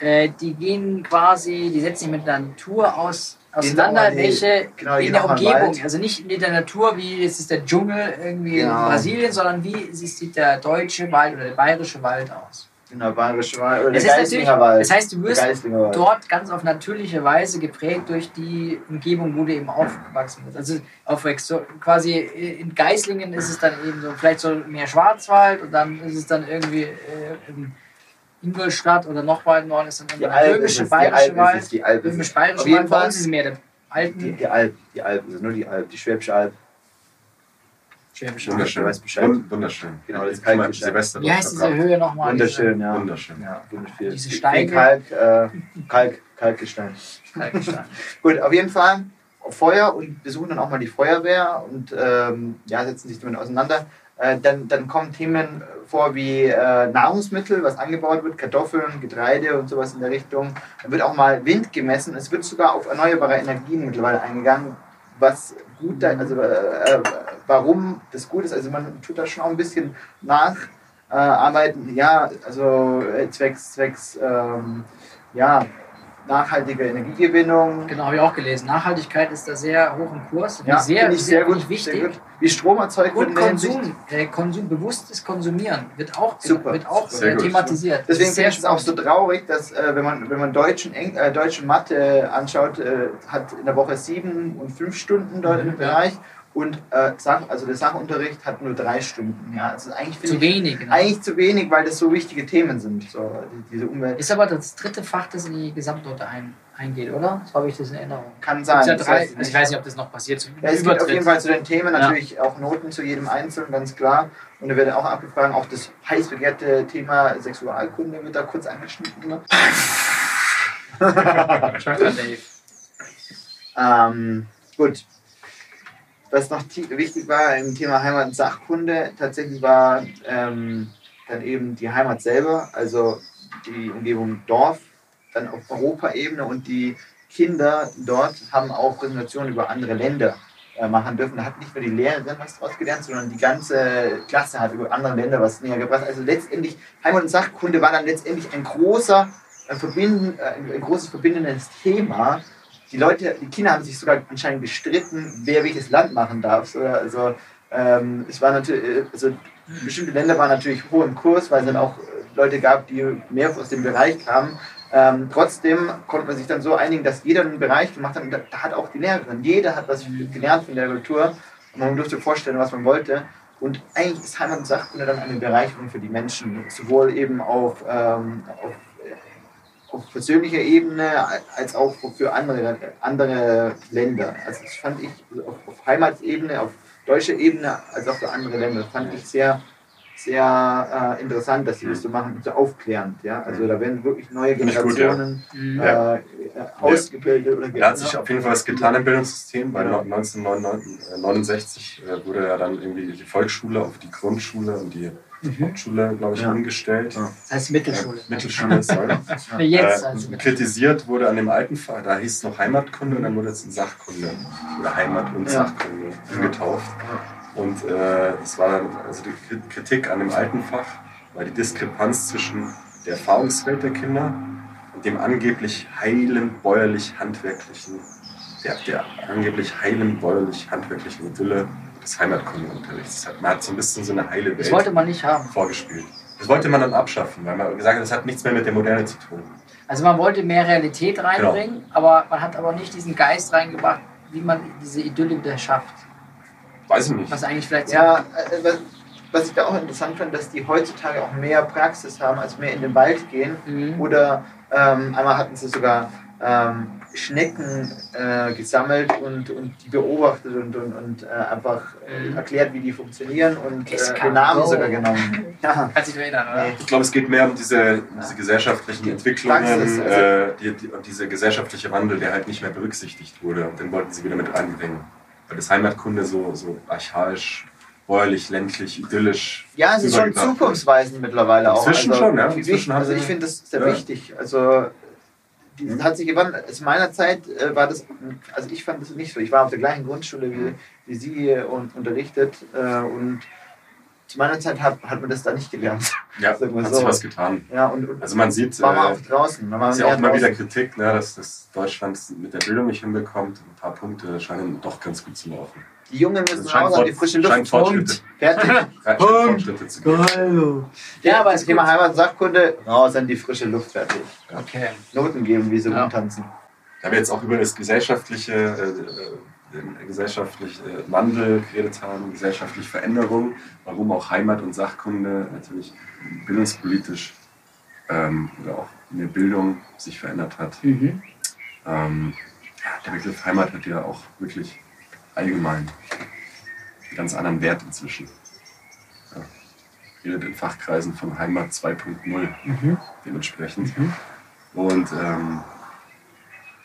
äh, die gehen quasi, die setzen sich mit der Natur aus, auseinander, welche genau, in der Umgebung, also nicht in der Natur, wie es ist der Dschungel irgendwie Genau. in Brasilien, sondern wie sieht der deutsche Wald oder der bayerische Wald aus. Genau, Bayerische Wald oder Das, der Geislinger Wald. das heißt, du Der wirst dort ganz auf natürliche Weise geprägt durch die Umgebung, wo du eben aufgewachsen bist. Also aufwächst. So quasi in Geislingen ist es dann eben so, vielleicht so mehr Schwarzwald und dann ist es dann irgendwie äh, in Ingolstadt oder noch weiter Norden ist dann Die der Alp ist böhmische die bayerische Alp ist Wald. es, die Alp ist es. Böhmisch-bayerische Auf jeden Wald, bei Fall- uns ist es mehr der Die, alten die Alp, die Alp, das ist nur die Alp, die Schwäbische Alb. schwäbische. Wunderschön. Du weißt Bescheid. Wund- Wunderschön. Genau, das mal Kalkgestein. Silvester Wie heißt diese verbracht. Höhe nochmal? Wunderschön, ja. Wunderschön. Ja, wunderschön. viel. Diese Viel Steige. Kalk, äh, Kalk, Kalkgestein. Kalkgestein. Gut, auf jeden Fall auf Feuer und besuchen dann auch mal die Feuerwehr und ähm, ja, setzen sich damit auseinander. Äh, dann, dann kommen Themen vor wie äh, Nahrungsmittel, was angebaut wird, Kartoffeln, Getreide und sowas in der Richtung. Dann wird auch mal Wind gemessen. Es wird sogar auf erneuerbare Energien mittlerweile eingegangen, was gut, also äh, äh, warum das gut ist. Also man tut da schon auch ein bisschen nacharbeiten. Äh, ja, also äh, zwecks, zwecks ähm, ja, nachhaltiger Energiegewinnung. Genau, habe ich auch gelesen. Nachhaltigkeit ist da sehr hoch im Kurs. Ja, sehr, finde ich sehr, gut, wichtig. sehr gut. Wie Strom erzeugt wird Und. Konsum, äh, Konsum, bewusstes Konsumieren wird auch, Super, wird auch sehr äh, gut. thematisiert. Deswegen finde ist ich es auch so traurig, dass äh, wenn man wenn man deutschen Eng äh, deutsche Mathe anschaut, äh, hat in der Woche sieben und fünf Stunden dort Mhm, im ja. Und äh, Sach, also der Sachunterricht hat nur drei Stunden. Ja, also eigentlich Zu ich wenig. Ne? eigentlich zu wenig, weil das so wichtige Themen sind. So, die, diese Umwelt Ist aber das dritte Fach, das in die Gesamtnote ein, eingeht, oder? So habe ich das in Erinnerung. kann sein. ja drei, also ich weiß nicht, ob das noch passiert. Ja, es gibt auf jeden. Fall zu den Themen Ja. natürlich auch Noten zu jedem Einzelnen, ganz klar. Und da wird auch abgefragt, auch das heiß begehrte Thema Sexualkunde wird da kurz angeschnitten. Ne? Ähm, gut. Was noch ti- wichtig war im Thema Heimat und Sachkunde, tatsächlich war ähm, dann eben die Heimat selber, also die Umgebung Dorf, dann auf Europaebene und die Kinder dort haben auch Präsentationen über andere Länder äh, machen dürfen. Da hat nicht nur die Lehrerin was draus gelernt, sondern die ganze Klasse hat über andere Länder was näher gebracht. Also letztendlich, Heimat und Sachkunde war dann letztendlich ein großer, ein, verbinden, äh, ein großes verbindendes Thema. Die Leute, die Kinder haben sich sogar anscheinend gestritten, wer welches Land machen darf. So, also ähm, es war natürlich, äh, also bestimmte Länder waren natürlich hoch im Kurs, weil es dann auch äh, Leute gab, die mehr aus dem Bereich kamen. Ähm, trotzdem konnte man sich dann so einigen, dass jeder einen Bereich gemacht hat und da, da hat auch die Lehrerin, jeder hat was gelernt von der Kultur und man durfte vorstellen, was man wollte. Und eigentlich ist Heimat und Sachkunde dann eine Bereicherung für die Menschen, sowohl eben auf, ähm, auf, auf persönlicher Ebene als auch für andere, andere Länder. Also das fand ich auf, auf Heimatsebene, auf deutscher Ebene als auch für andere Länder, das fand ich sehr, sehr äh, interessant, dass sie das so machen, so aufklärend. Ja? Also da werden wirklich neue ich gut, ja. Generationen Mhm. äh, äh, ausgebildet. Oder Da hat sich auf jeden Fall was getan im Bildungssystem, weil 1969 äh, wurde ja dann irgendwie die Volksschule auf die Grundschule und die Hauptschule, glaube ich, Ja. umgestellt. Ja. Das heißt Mittelschule. Äh, Mittelschule, sorry. Nee, jetzt äh, also kritisiert wurde an dem alten Fach, da hieß es noch Heimatkunde und dann wurde es in Sachkunde oder Heimat- und Ja. Sachkunde umgetauft. Und äh, es war dann, also die Kri- Kritik an dem alten Fach war die Diskrepanz zwischen der Erfahrungswelt der Kinder und dem angeblich heilen bäuerlich-handwerklichen, der, der angeblich heilen bäuerlich-handwerklichen Idylle des Heimatkundeunterrichts. Das hat- Man hat so ein bisschen so eine heile Das Welt wollte man nicht haben. vorgespielt. Das wollte man dann abschaffen, weil man gesagt hat, das hat nichts mehr mit der Moderne zu tun. Also man wollte mehr Realität Genau. reinbringen, aber man hat aber nicht diesen Geist reingebracht, wie man diese Idylle wieder schafft. Weiß ich nicht. Was eigentlich vielleicht Ja, äh, was, was ich da auch interessant fand, dass die heutzutage auch mehr Praxis haben, als mehr in den Wald gehen. Mhm. Oder ähm, einmal hatten sie sogar ähm, Schnecken äh, gesammelt und, und die beobachtet und, und, und äh, einfach äh, Mhm. erklärt, wie die funktionieren und äh, den kann Namen sogar genommen. Ja. Kannst dich erinnern, oder? Ich glaube, es geht mehr um diese, diese gesellschaftlichen Entwicklungen, Praxis, also- äh, die, die, und dieser gesellschaftliche Wandel, der halt nicht mehr berücksichtigt wurde. Und den wollten sie wieder mit reinbringen. Weil das Heimatkunde so, so archaisch, bäuerlich, ländlich, idyllisch. Ja, es ist schon zukunftsweisend mittlerweile auch. Inzwischen also, schon, ja. Inzwischen also ich finde das sehr Ja. wichtig. Also die hat sich gewandelt. Zu meiner Zeit äh, war das, also ich fand das nicht so. Ich war auf der gleichen Grundschule wie, wie Sie und unterrichtet äh, und zu meiner Zeit hat, hat man das da nicht gelernt. Ja, wir hat so. sich was getan. Ja, und, und Also man sieht, war man äh, auch draußen. Man Das ist ja auch immer wieder. Kritik, ne, dass, dass Deutschland mit der Bildung nicht hinbekommt. Ein paar Punkte scheinen doch ganz gut zu laufen. Die Jungen müssen raus an die frische Luft. Fortschritte, Fertig. zu geben. Ja, aber das es Thema. Heimat und Sachkunde, raus an die frische Luft. Fertig. Okay. Noten geben, wie sie Ja. rumtanzen. Da wir jetzt auch über das gesellschaftliche, äh, äh, den gesellschaftlichen äh, Wandel geredet haben, gesellschaftliche Veränderung, warum auch Heimat und Sachkunde natürlich bildungspolitisch ähm, oder auch in der Bildung sich verändert hat. Mhm. Ähm, ja, der Begriff Heimat hat ja auch wirklich allgemein einen ganz anderen Wert inzwischen. Ja. Redet in Fachkreisen von Heimat 2.0 Mhm. dementsprechend. Mhm. Und ähm,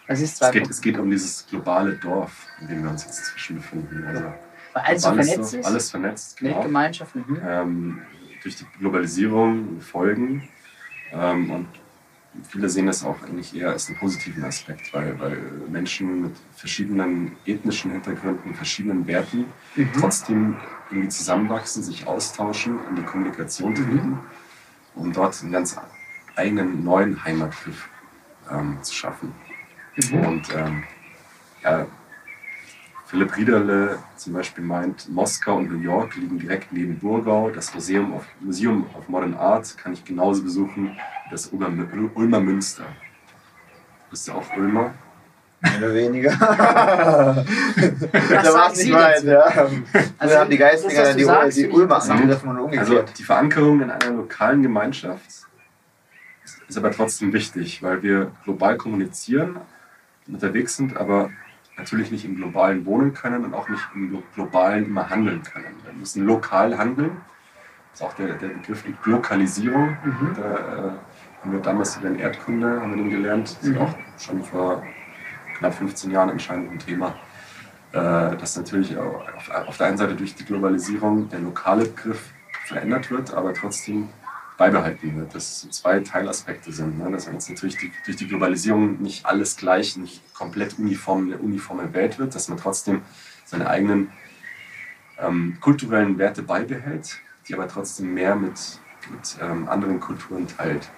es, geht, es geht um dieses globale Dorf, in dem wir uns jetzt inzwischen befinden. Also, Weil alles so alles, vernetzt so, ist. alles vernetzt, genau. Weltgemeinschaft. Mhm. Ähm, durch die Globalisierung folgen. Ähm, und viele sehen das auch eigentlich eher als einen positiven Aspekt, weil, weil Menschen mit verschiedenen ethnischen Hintergründen, verschiedenen Werten Mhm. trotzdem irgendwie zusammenwachsen, sich austauschen, in die Kommunikation treten, um dort einen ganz eigenen neuen Heimatgriff ähm, zu schaffen. Mhm. Und ähm, ja, Philipp Riederle zum Beispiel meint, Moskau und New York liegen direkt neben Burgau. Das Museum of, Museum of Modern Art kann ich genauso besuchen wie das Ulmer, Ulmer Münster. Bist du auch Ulmer? Mehr oder weniger. Da war es Sie nicht weit, ja. Also, Also haben die Geistinger dann die, sagst, die Ulmer angegriffen und Also umgekehrt. die Verankerung in einer lokalen Gemeinschaft ist aber trotzdem wichtig, weil wir global kommunizieren, unterwegs sind, aber natürlich nicht im globalen wohnen können und auch nicht im Glo- globalen immer handeln können. Wir müssen lokal handeln. Das ist auch der, der Begriff Lokalisierung. Mhm. Da äh, haben wir damals in Erdkunde haben wir den gelernt. Das ist Mhm. auch schon vor knapp 15 Jahren anscheinend ein Thema. Äh, dass natürlich auf, auf der einen Seite durch die Globalisierung der lokale Begriff verändert wird, aber trotzdem beibehalten wird. Dass so zwei Teilaspekte sind. Ne? Dass jetzt natürlich die, durch die Globalisierung nicht alles gleich, nicht komplett uniform, eine uniforme Welt wird, dass man trotzdem seine eigenen ähm, kulturellen Werte beibehält, die aber trotzdem mehr mit, mit ähm, anderen Kulturen teilt.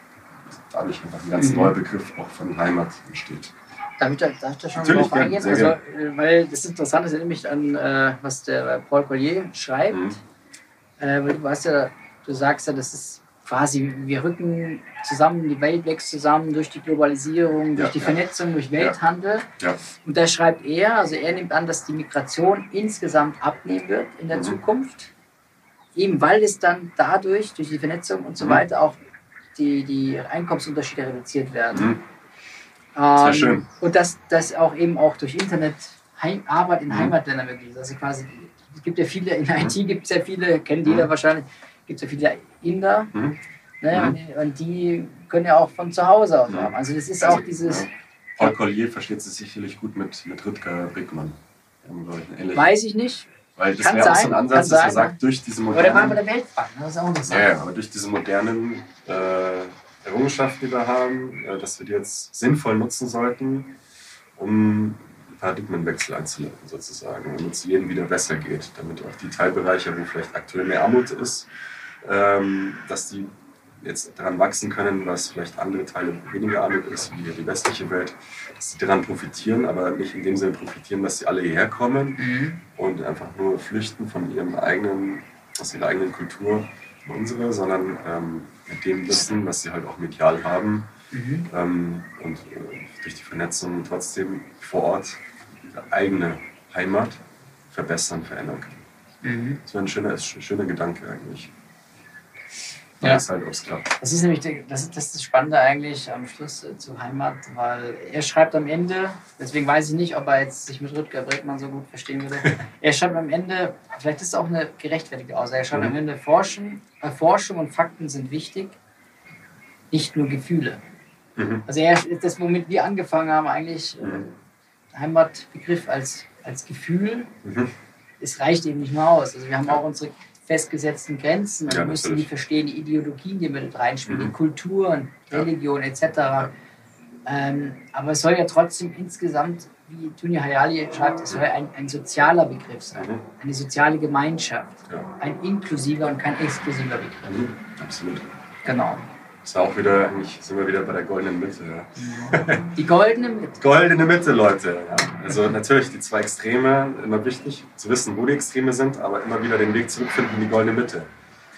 Dadurch einfach ein ganz Mhm. neuer Begriff auch von Heimat entsteht. Darf ich da, darf ich da schon Natürlich, drauf eingehen? Also, äh, weil das Interessante ist, erinnert mich an, äh, was der Paul Collier schreibt. Mhm. Äh, weil du weißt ja, du sagst ja, das ist quasi, wir rücken zusammen, die Welt wächst zusammen durch die Globalisierung, durch Ja, die ja. Vernetzung, durch Welthandel. Ja. Und da schreibt er, also er nimmt an, dass die Migration insgesamt abnehmen wird in der Mhm. Zukunft. Eben weil es dann dadurch, durch die Vernetzung und so Mhm. weiter, auch die, die Einkommensunterschiede reduziert werden. Mhm. Sehr Ähm, schön. Und dass das auch eben auch durch Internet Heim, Arbeit in Mhm. Heimatländern möglich ist. Also quasi, es gibt ja viele, in IT gibt es ja viele, kennt jeder Mhm. wahrscheinlich, gibt es ja viele Inder. Mhm. Ne? Mhm. Und, die, und die können ja auch von zu Hause aus haben. Also das ist Also, auch dieses, ja. Paul Collier versteht sich sicherlich gut mit, mit Rüdger Brickmann. Ich, weiß ich nicht. Weil das wäre auch so ein Ansatz, dass er sagt, durch diese Oder war bei modernen, der Weltbank, das ist auch eine Sache. ja, ja, aber durch diese modernen äh, Errungenschaften, die wir haben, äh, dass wir die jetzt sinnvoll nutzen sollten, um einen Paradigmenwechsel einzuleiten sozusagen, damit es jedem wieder besser geht, damit auch die Teilbereiche, wo vielleicht aktuell mehr Armut ist, ähm, dass die jetzt daran wachsen können, was vielleicht andere Teile weniger Armut ist, wie die westliche Welt, dass sie daran profitieren, aber nicht in dem Sinne profitieren, dass sie alle hierher kommen, Mhm. und einfach nur flüchten von ihrem eigenen, aus ihrer eigenen Kultur in unsere, sondern ähm, mit dem Wissen, was sie halt auch medial haben Mhm. ähm, und äh, durch die Vernetzung trotzdem vor Ort ihre eigene Heimat verbessern, verändern können. Mhm. Das wäre ein schöner, schöner Gedanke eigentlich. Ja. Das halt, klappt. Das ist nämlich das, ist- das ist das Spannende eigentlich am Schluss äh, zu Heimat, weil er schreibt am Ende, deswegen weiß ich nicht, ob er jetzt sich mit Rüdger Bregmann so gut verstehen würde. Er schreibt am Ende, vielleicht ist es auch eine gerechtfertigte Aussage, er schreibt Mhm. am Ende, Forschen, äh, Forschung und Fakten sind wichtig, nicht nur Gefühle. Mhm. Also er, das, womit wir angefangen haben, eigentlich Mhm. äh, Heimatbegriff als, als Gefühl, Mhm. es reicht eben nicht mehr aus. Also wir haben auch unsere festgesetzten Grenzen und Ja, wir müssen die verstehen, die Ideologien, die mit reinspielen, Mhm. die Kulturen, Ja. Religion etc. Ähm, aber es soll ja trotzdem insgesamt, wie Tunja Hayali schreibt, es soll ja ein, ein sozialer Begriff sein, Mhm. eine soziale Gemeinschaft, Ja. ein inklusiver und kein exklusiver Begriff. Mhm. Absolut. Genau. Ist auch wieder, eigentlich sind wir wieder bei der goldenen Mitte. Ja. Die goldene Mitte. Goldene Mitte, Leute. Ja. Also natürlich die zwei Extreme, immer wichtig zu wissen, wo die Extreme sind, aber immer wieder den Weg zurückfinden in die goldene Mitte.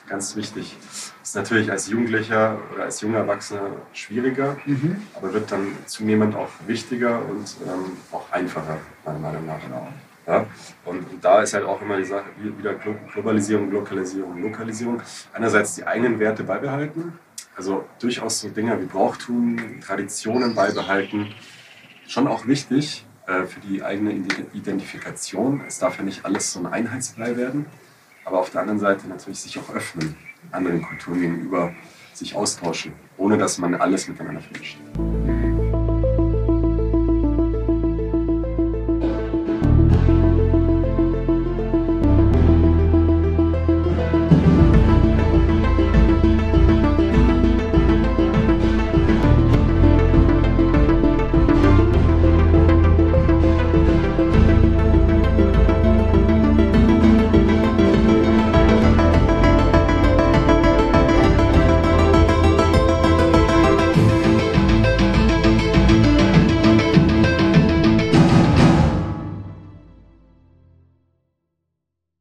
Ganz wichtig. Ist natürlich als Jugendlicher oder als junger Erwachsener schwieriger, Mhm. aber wird dann zunehmend auch wichtiger und ähm, auch einfacher, meiner Meinung nach. Genau. Ja? Und, und da ist halt auch immer die Sache, wie- wieder Glo- Globalisierung, Lokalisierung, Lokalisierung. Einerseits die eigenen Werte beibehalten, also durchaus so Dinge wie Brauchtum, Traditionen beibehalten. Schon auch wichtig äh, für die eigene Ide- Identifikation. Es darf ja nicht alles so ein Einheitsbrei werden, aber auf der anderen Seite natürlich sich auch öffnen, anderen Kulturen gegenüber sich austauschen, ohne dass man alles miteinander vermischt.